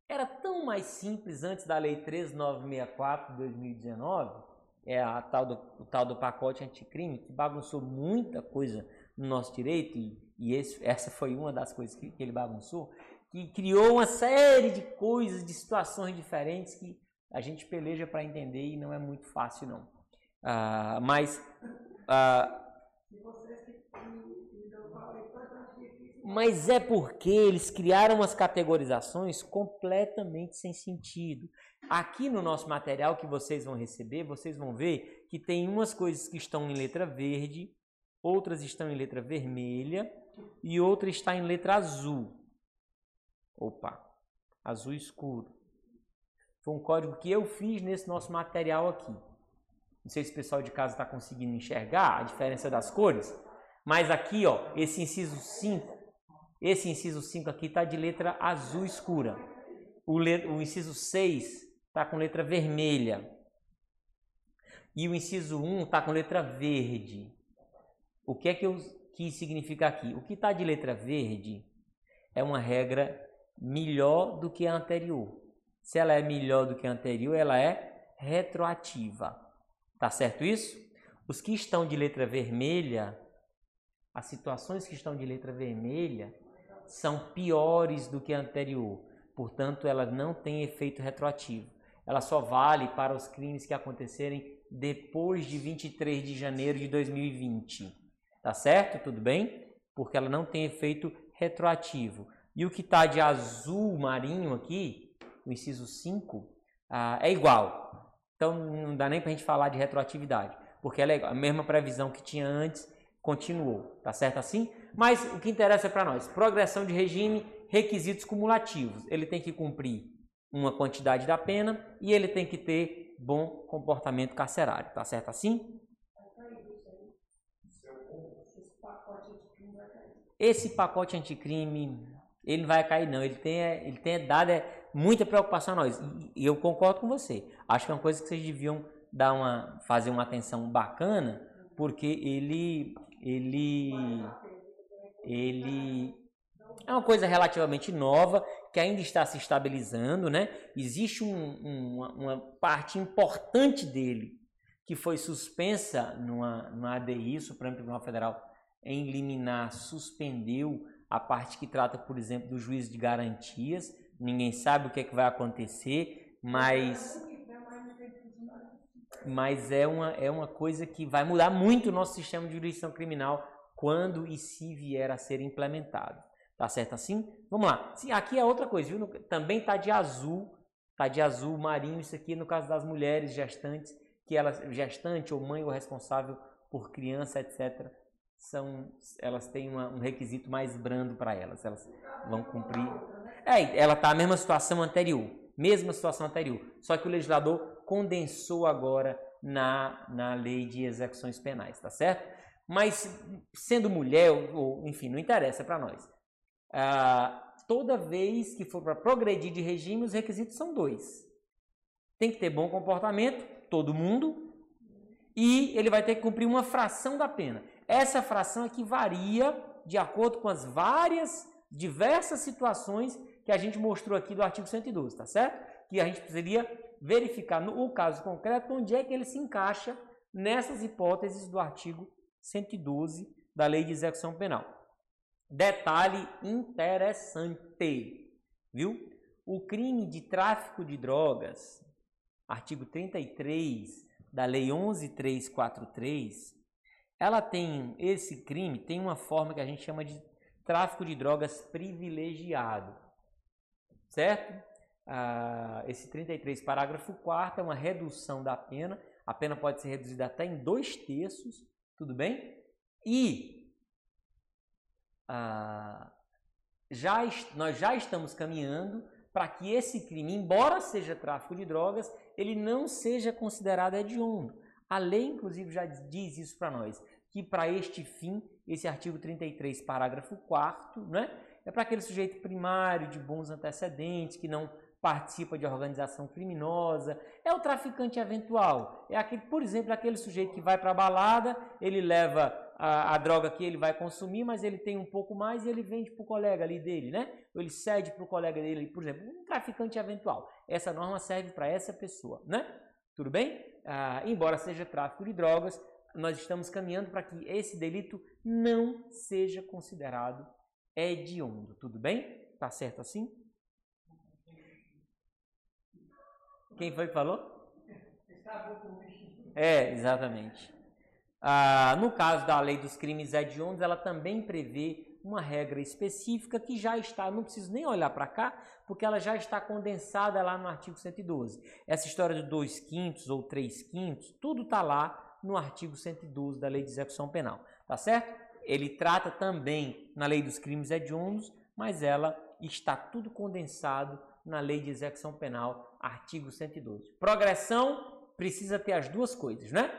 [SPEAKER 1] era tão mais simples antes da Lei 13964 de 2019, é a tal do, o tal do pacote anticrime, que bagunçou muita coisa no nosso direito, e, e esse, essa foi uma das coisas que, que ele bagunçou, que criou uma série de coisas, de situações diferentes que a gente peleja para entender e não é muito fácil não. Ah, mas ah, mas é porque eles criaram umas categorizações completamente sem sentido. Aqui no nosso material que vocês vão receber, vocês vão ver que tem umas coisas que estão em letra verde, outras estão em letra vermelha e outra está em letra azul. Opa, azul escuro. Foi um código que eu fiz nesse nosso material aqui. Não sei se o pessoal de casa está conseguindo enxergar a diferença das cores, mas aqui, ó, esse inciso 5 esse inciso 5 aqui está de letra azul escura. O, o inciso 6 está com letra vermelha. E o inciso 1 está com letra verde. O que é que eu quis significar aqui? O que está de letra verde é uma regra melhor do que a anterior. Se ela é melhor do que a anterior, ela é retroativa. Tá certo isso? Os que estão de letra vermelha, as situações que estão de letra vermelha, são piores do que a anterior. Portanto, ela não tem efeito retroativo. Ela só vale para os crimes que acontecerem depois de 23 de janeiro de 2020. Tá certo? Tudo bem? Porque ela não tem efeito retroativo. E o que está de azul marinho aqui, o inciso 5, ah, é igual. Então não dá nem para a gente falar de retroatividade, porque ela é a mesma previsão que tinha antes continuou. Tá certo assim? Mas o que interessa para nós, progressão de regime, requisitos cumulativos. Ele tem que cumprir uma quantidade da pena e ele tem que ter bom comportamento carcerário, tá certo assim? Esse pacote anticrime, ele não vai cair não, ele tem, ele tem dado é, muita preocupação a nós. E eu concordo com você. Acho que é uma coisa que vocês deviam dar uma, fazer uma atenção bacana, porque ele, ele ele é uma coisa relativamente nova, que ainda está se estabilizando, né? Existe um, um, uma, parte importante dele que foi suspensa numa, numa ADI, Supremo Tribunal Federal, em liminar, suspendeu a parte que trata, por exemplo, do juízo de garantias. Ninguém sabe o que, é que vai acontecer, mas mas é uma, é uma coisa que vai mudar muito o nosso sistema de jurisdição criminal quando e se vier a ser implementado. Tá certo assim? Vamos lá. Sim, aqui é outra coisa, viu? Também tá de azul, tá de azul marinho isso aqui no caso das mulheres gestantes, que elas gestante ou mãe ou responsável por criança, etc. São, elas têm uma, um requisito mais brando para elas. Elas vão cumprir. É, ela tá a mesma situação anterior, mesma situação anterior. Só que o legislador condensou agora na, na lei de execuções penais, tá certo? Mas sendo mulher, ou enfim, não interessa para nós. Ah, toda vez que for para progredir de regime, os requisitos são dois. Tem que ter bom comportamento, todo mundo, e ele vai ter que cumprir uma fração da pena. Essa fração é que varia de acordo com as várias, diversas situações que a gente mostrou aqui do artigo 112, tá certo? Que a gente precisaria verificar no caso concreto onde é que ele se encaixa nessas hipóteses do artigo 112 da Lei de Execução Penal. Detalhe interessante, viu? O crime de tráfico de drogas, artigo 33 da Lei 11343, ela tem esse crime tem uma forma que a gente chama de tráfico de drogas privilegiado, certo? ah, esse 33, parágrafo 4 é uma redução da pena. A pena pode ser reduzida até em dois terços, tudo bem? E ah, já, nós já estamos caminhando para que esse crime, embora seja tráfico de drogas, ele não seja considerado hediondo. A lei, inclusive, já diz isso para nós, que para este fim, esse artigo 33, parágrafo 4 né, é para aquele sujeito primário de bons antecedentes, que não participa de organização criminosa, é o traficante eventual. É aquele, por exemplo, aquele sujeito que vai para a balada, ele leva a, a, droga que ele vai consumir, mas ele tem um pouco mais e ele vende para o colega ali dele, né? Ou ele cede para o colega dele, por exemplo, um traficante eventual. Essa norma serve para essa pessoa, né? Tudo bem? Ah, embora seja tráfico de drogas, nós estamos caminhando para que esse delito não seja considerado hediondo. Tudo bem? Tá certo assim? Quem foi que falou? É, exatamente. Ah, no caso da lei dos crimes hediondos, ela também prevê uma regra específica que já está, não preciso nem olhar para cá, porque ela já está condensada lá no artigo 112. Essa história de 2 quintos ou 3 quintos, tudo está lá no artigo 112 da lei de execução penal, tá certo? Ele trata também na lei dos crimes hediondos, mas ela está tudo condensado na lei de execução penal artigo 112. Progressão precisa ter as duas coisas, né?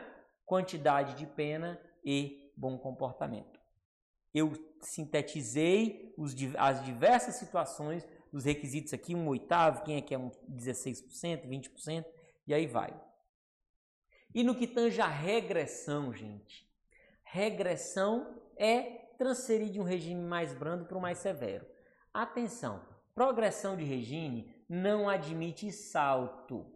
[SPEAKER 1] Quantidade de pena e bom comportamento. Eu sintetizei os, as diversas situações dos requisitos aqui, um oitavo, quem é que é um 16%, 20%, e aí vai. E no que tange a regressão, gente, regressão é transferir de um regime mais brando para um mais severo. Atenção, progressão de regime não admite salto.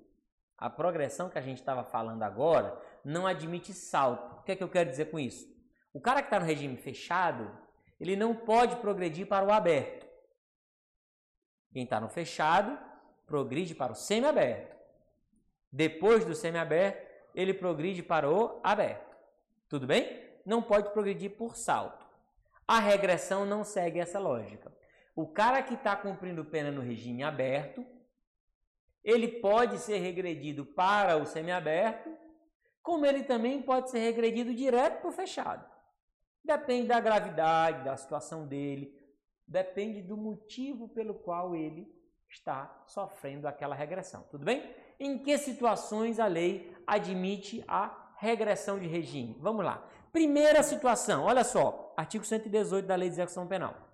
[SPEAKER 1] A progressão que a gente estava falando agora não admite salto. O que é que eu quero dizer com isso? O cara que está no regime fechado, ele não pode progredir para o aberto. Quem está no fechado, progride para o semiaberto. Depois do semiaberto, ele progride para o aberto. Tudo bem? Não pode progredir por salto. A regressão não segue essa lógica. O cara que está cumprindo pena no regime aberto, ele pode ser regredido para o semiaberto, como ele também pode ser regredido direto para o fechado. Depende da gravidade, da situação dele, depende do motivo pelo qual ele está sofrendo aquela regressão. Tudo bem? Em que situações a lei admite a regressão de regime? Vamos lá. Primeira situação, olha só, artigo 118 da Lei de Execução Penal.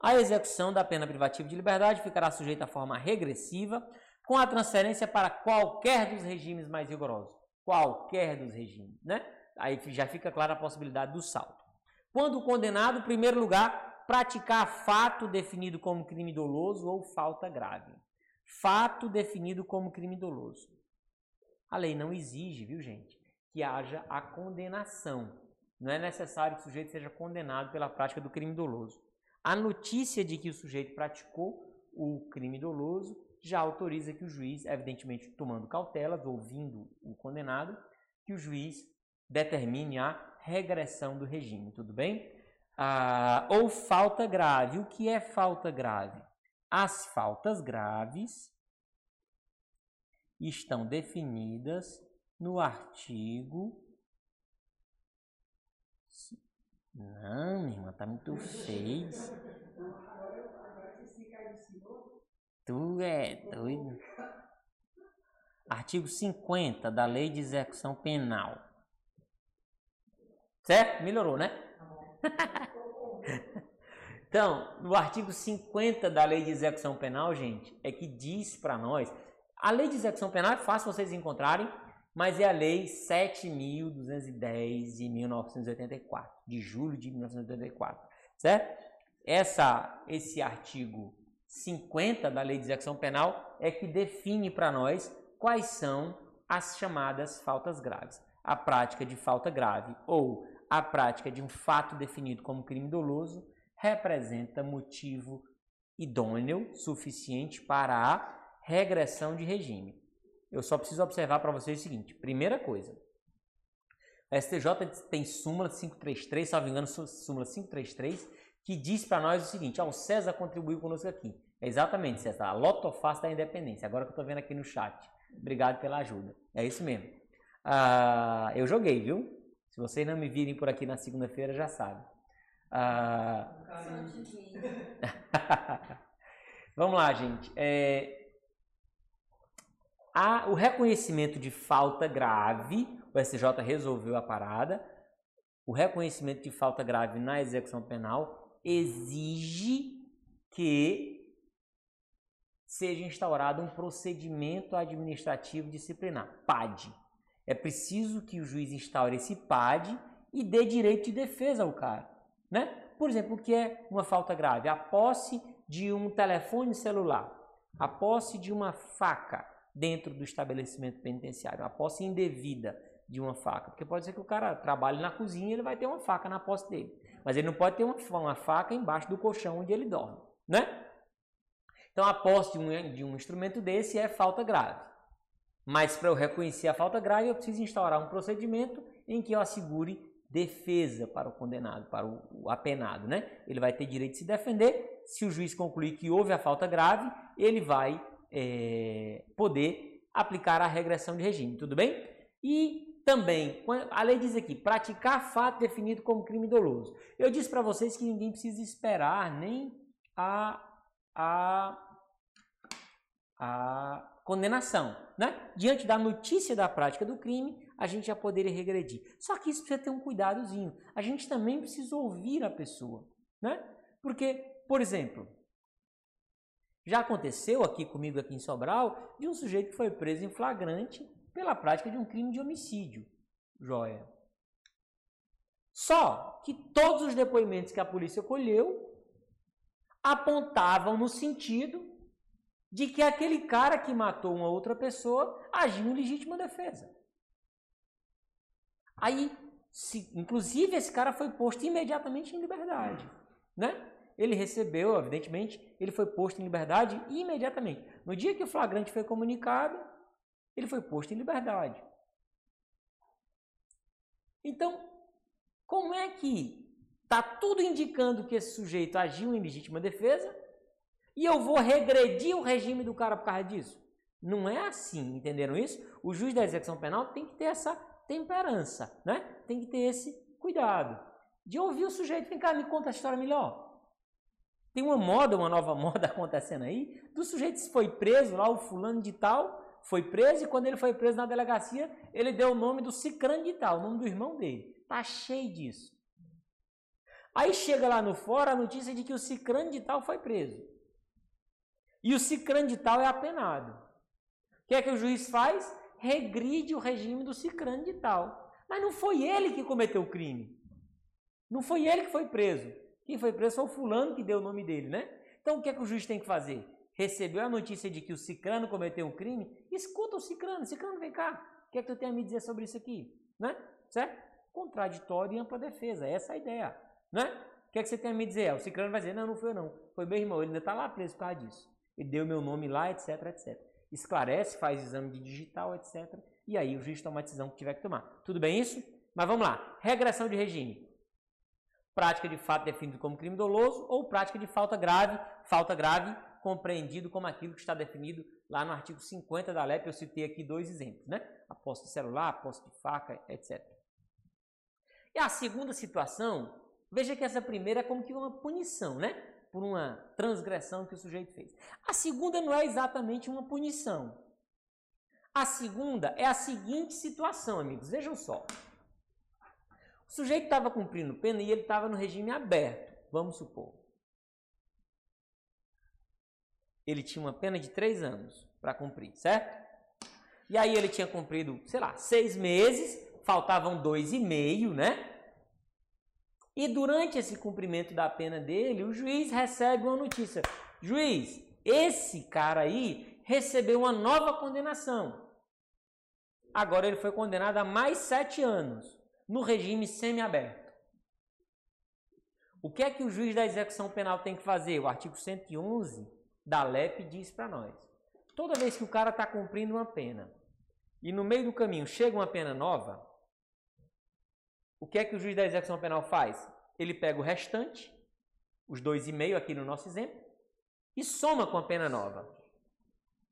[SPEAKER 1] A execução da pena privativa de liberdade ficará sujeita à forma regressiva, com a transferência para qualquer dos regimes mais rigorosos. Qualquer dos regimes, né? Aí já fica clara a possibilidade do salto. Quando o condenado, em primeiro lugar, praticar fato definido como crime doloso ou falta grave. Fato definido como crime doloso. A lei não exige, viu, gente, que haja a condenação. Não é necessário que o sujeito seja condenado pela prática do crime doloso. A notícia de que o sujeito praticou o crime doloso já autoriza que o juiz, evidentemente tomando cautelas, ouvindo o condenado, que o juiz determine a regressão do regime, tudo bem? Ah, ou falta grave. O que é falta grave? As faltas graves estão definidas no artigo. Não, minha irmã, tá muito feio. Tu é doido. Artigo 50 da Lei de Execução Penal. Certo? Melhorou, né? então, no artigo 50 da Lei de Execução Penal, gente, é que diz para nós. A Lei de Execução Penal é fácil vocês encontrarem, mas é a Lei 7.210 de 1984, de julho de 1984, certo? Essa, esse artigo 50 da Lei de Execução Penal é que define para nós quais são as chamadas faltas graves. A prática de falta grave ou a prática de um fato definido como crime doloso representa motivo idôneo suficiente para a regressão de regime. Eu só preciso observar para vocês o seguinte: primeira coisa, a STJ tem súmula 533, salvo engano, súmula 533, que diz para nós o seguinte: ó, o César contribuiu conosco aqui. É exatamente, César, a lotofácil da independência. Agora que eu estou vendo aqui no chat. Obrigado pela ajuda. É isso mesmo. Ah, eu joguei, viu? Se vocês não me virem por aqui na segunda-feira, já sabem. Ah... Vamos lá, gente. É... o reconhecimento de falta grave, o SJ resolveu a parada. O reconhecimento de falta grave na execução penal exige que seja instaurado um procedimento administrativo disciplinar, PAD. É preciso que o juiz instaure esse PAD e dê direito de defesa ao cara, né? Por exemplo, o que é uma falta grave? A posse de um telefone celular, a posse de uma faca dentro do estabelecimento penitenciário, a posse indevida de uma faca, porque pode ser que o cara trabalhe na cozinha ele vai ter uma faca na posse dele, mas ele não pode ter uma, uma faca embaixo do colchão onde ele dorme, né? Então, a posse de um, de um instrumento desse é falta grave. Mas para eu reconhecer a falta grave, eu preciso instaurar um procedimento em que eu assegure defesa para o condenado, para o, apenado, né? Ele vai ter direito de se defender. Se o juiz concluir que houve a falta grave, ele vai é, poder aplicar a regressão de regime, tudo bem? E também, a lei diz aqui, praticar fato definido como crime doloso. Eu disse para vocês que ninguém precisa esperar nem a, a a condenação. Né? Diante da notícia da prática do crime, a gente já poderia regredir. Só que isso precisa ter um cuidadozinho. A gente também precisa ouvir a pessoa. Né? Porque, por exemplo, já aconteceu aqui comigo, aqui em Sobral, de um sujeito que foi preso em flagrante pela prática de um crime de homicídio. Joia. Só que todos os depoimentos que a polícia colheu apontavam no sentido de que aquele cara que matou uma outra pessoa agiu em legítima defesa. Aí, se, inclusive, esse cara foi posto imediatamente em liberdade, né? Ele recebeu, evidentemente, ele foi posto em liberdade imediatamente. No dia que o flagrante foi comunicado, ele foi posto em liberdade. Então, como é que está tudo indicando que esse sujeito agiu em legítima defesa, e eu vou regredir o regime do cara por causa disso. Não é assim, entenderam isso? O juiz da execução penal tem que ter essa temperança, né? Tem que ter esse cuidado. De ouvir o sujeito, vem cá, me conta a história melhor. Tem uma moda, uma nova moda acontecendo aí, do sujeito que foi preso lá, o fulano de tal, foi preso e quando ele foi preso na delegacia, ele deu o nome do cicrano de tal, o nome do irmão dele. Tá cheio disso. Aí chega lá no fora a notícia de que o cicrano de tal foi preso. E o cicrano de tal é apenado. O que é que o juiz faz? Regride o regime do cicrano de tal. Mas não foi ele que cometeu o crime. Não foi ele que foi preso. Quem foi preso foi o fulano que deu o nome dele, né? Então o que é que o juiz tem que fazer? Recebeu a notícia de que o cicrano cometeu um crime? Escuta o cicrano. Cicrano, vem cá. O que é que tu tem a me dizer sobre isso aqui? Né? Certo? Contraditório e ampla defesa. Essa é a ideia. Né? O que é que você tem a me dizer? O cicrano vai dizer, não, não foi eu não. Foi meu irmão. Ele ainda está lá preso por causa disso. Ele deu meu nome lá, etc, etc. Esclarece, faz exame de digital, etc. E aí o juiz toma a decisão que tiver que tomar. Tudo bem isso? Mas vamos lá. Regressão de regime. Prática de fato definido como crime doloso ou prática de falta grave, falta grave compreendido como aquilo que está definido lá no artigo 50 da LEP. Eu citei aqui dois exemplos, né? A posse de celular, a posse de faca, etc. E a segunda situação, veja que essa primeira é como que uma punição, né? Por uma transgressão que o sujeito fez. A segunda não é exatamente uma punição. A segunda é a seguinte situação, amigos. Vejam só. O sujeito estava cumprindo pena e ele estava no regime aberto, vamos supor. Ele tinha uma pena de três anos para cumprir, certo? E aí ele tinha cumprido, sei lá, seis meses, faltavam dois e meio, né? E durante esse cumprimento da pena dele, o juiz recebe uma notícia: juiz, esse cara aí recebeu uma nova condenação. Agora ele foi condenado a mais sete anos no regime semiaberto. O que é que o juiz da execução penal tem que fazer? O artigo 111 da LEP diz para nós. Toda vez que o cara está cumprindo uma pena e no meio do caminho chega uma pena nova, o que é que o juiz da execução penal faz? Ele pega o restante, os dois e meio aqui no nosso exemplo, e soma com a pena nova.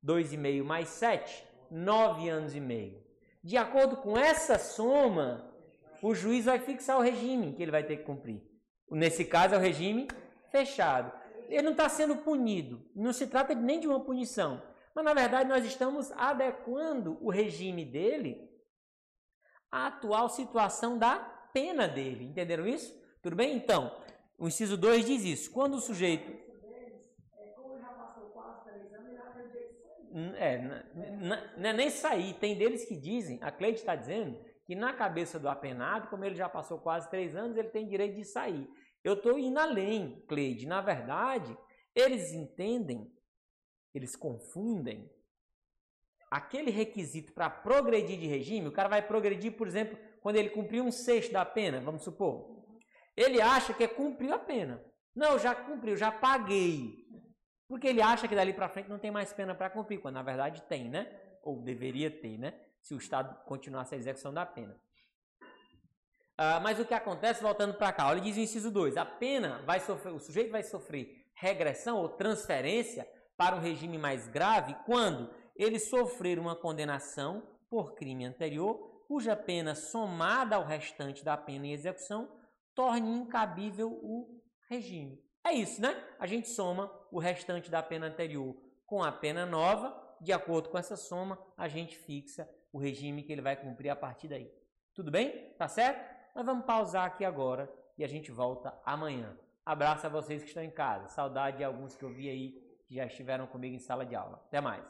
[SPEAKER 1] Dois e meio mais sete, nove anos e meio. De acordo com essa soma, o juiz vai fixar o regime que ele vai ter que cumprir. Nesse caso é o regime fechado. Ele não está sendo punido, não se trata nem de uma punição, mas na verdade nós estamos adequando o regime dele à atual situação da pena dele. Entenderam isso? Tudo bem? Então, o inciso 2 diz isso. Quando o sujeito. É, não é nem sair. Tem deles que dizem, a Cleide está dizendo, que na cabeça do apenado, como ele já passou quase três anos, ele tem direito de sair. Eu estou indo além, Cleide. Na verdade, eles entendem, eles confundem aquele requisito para progredir de regime. O cara vai progredir, por exemplo, quando ele cumpriu um sexto da pena, vamos supor. Ele acha que é cumprir a pena. Não, já cumpriu, já paguei. Porque ele acha que dali para frente não tem mais pena para cumprir, quando na verdade tem, né? Ou deveria ter, né? Se o Estado continuasse a execução da pena. Ah, mas o que acontece, voltando para cá, olha, diz o inciso 2: a pena vai sofrer, o sujeito vai sofrer regressão ou transferência para um regime mais grave quando ele sofrer uma condenação por crime anterior, cuja pena somada ao restante da pena em execução torne incabível o regime. É isso, né? A gente soma o restante da pena anterior com a pena nova, de acordo com essa soma, a gente fixa o regime que ele vai cumprir a partir daí. Tudo bem? Tá certo? Nós vamos pausar aqui agora e a gente volta amanhã. Abraço a vocês que estão em casa. Saudade de alguns que eu vi aí que já estiveram comigo em sala de aula. Até mais.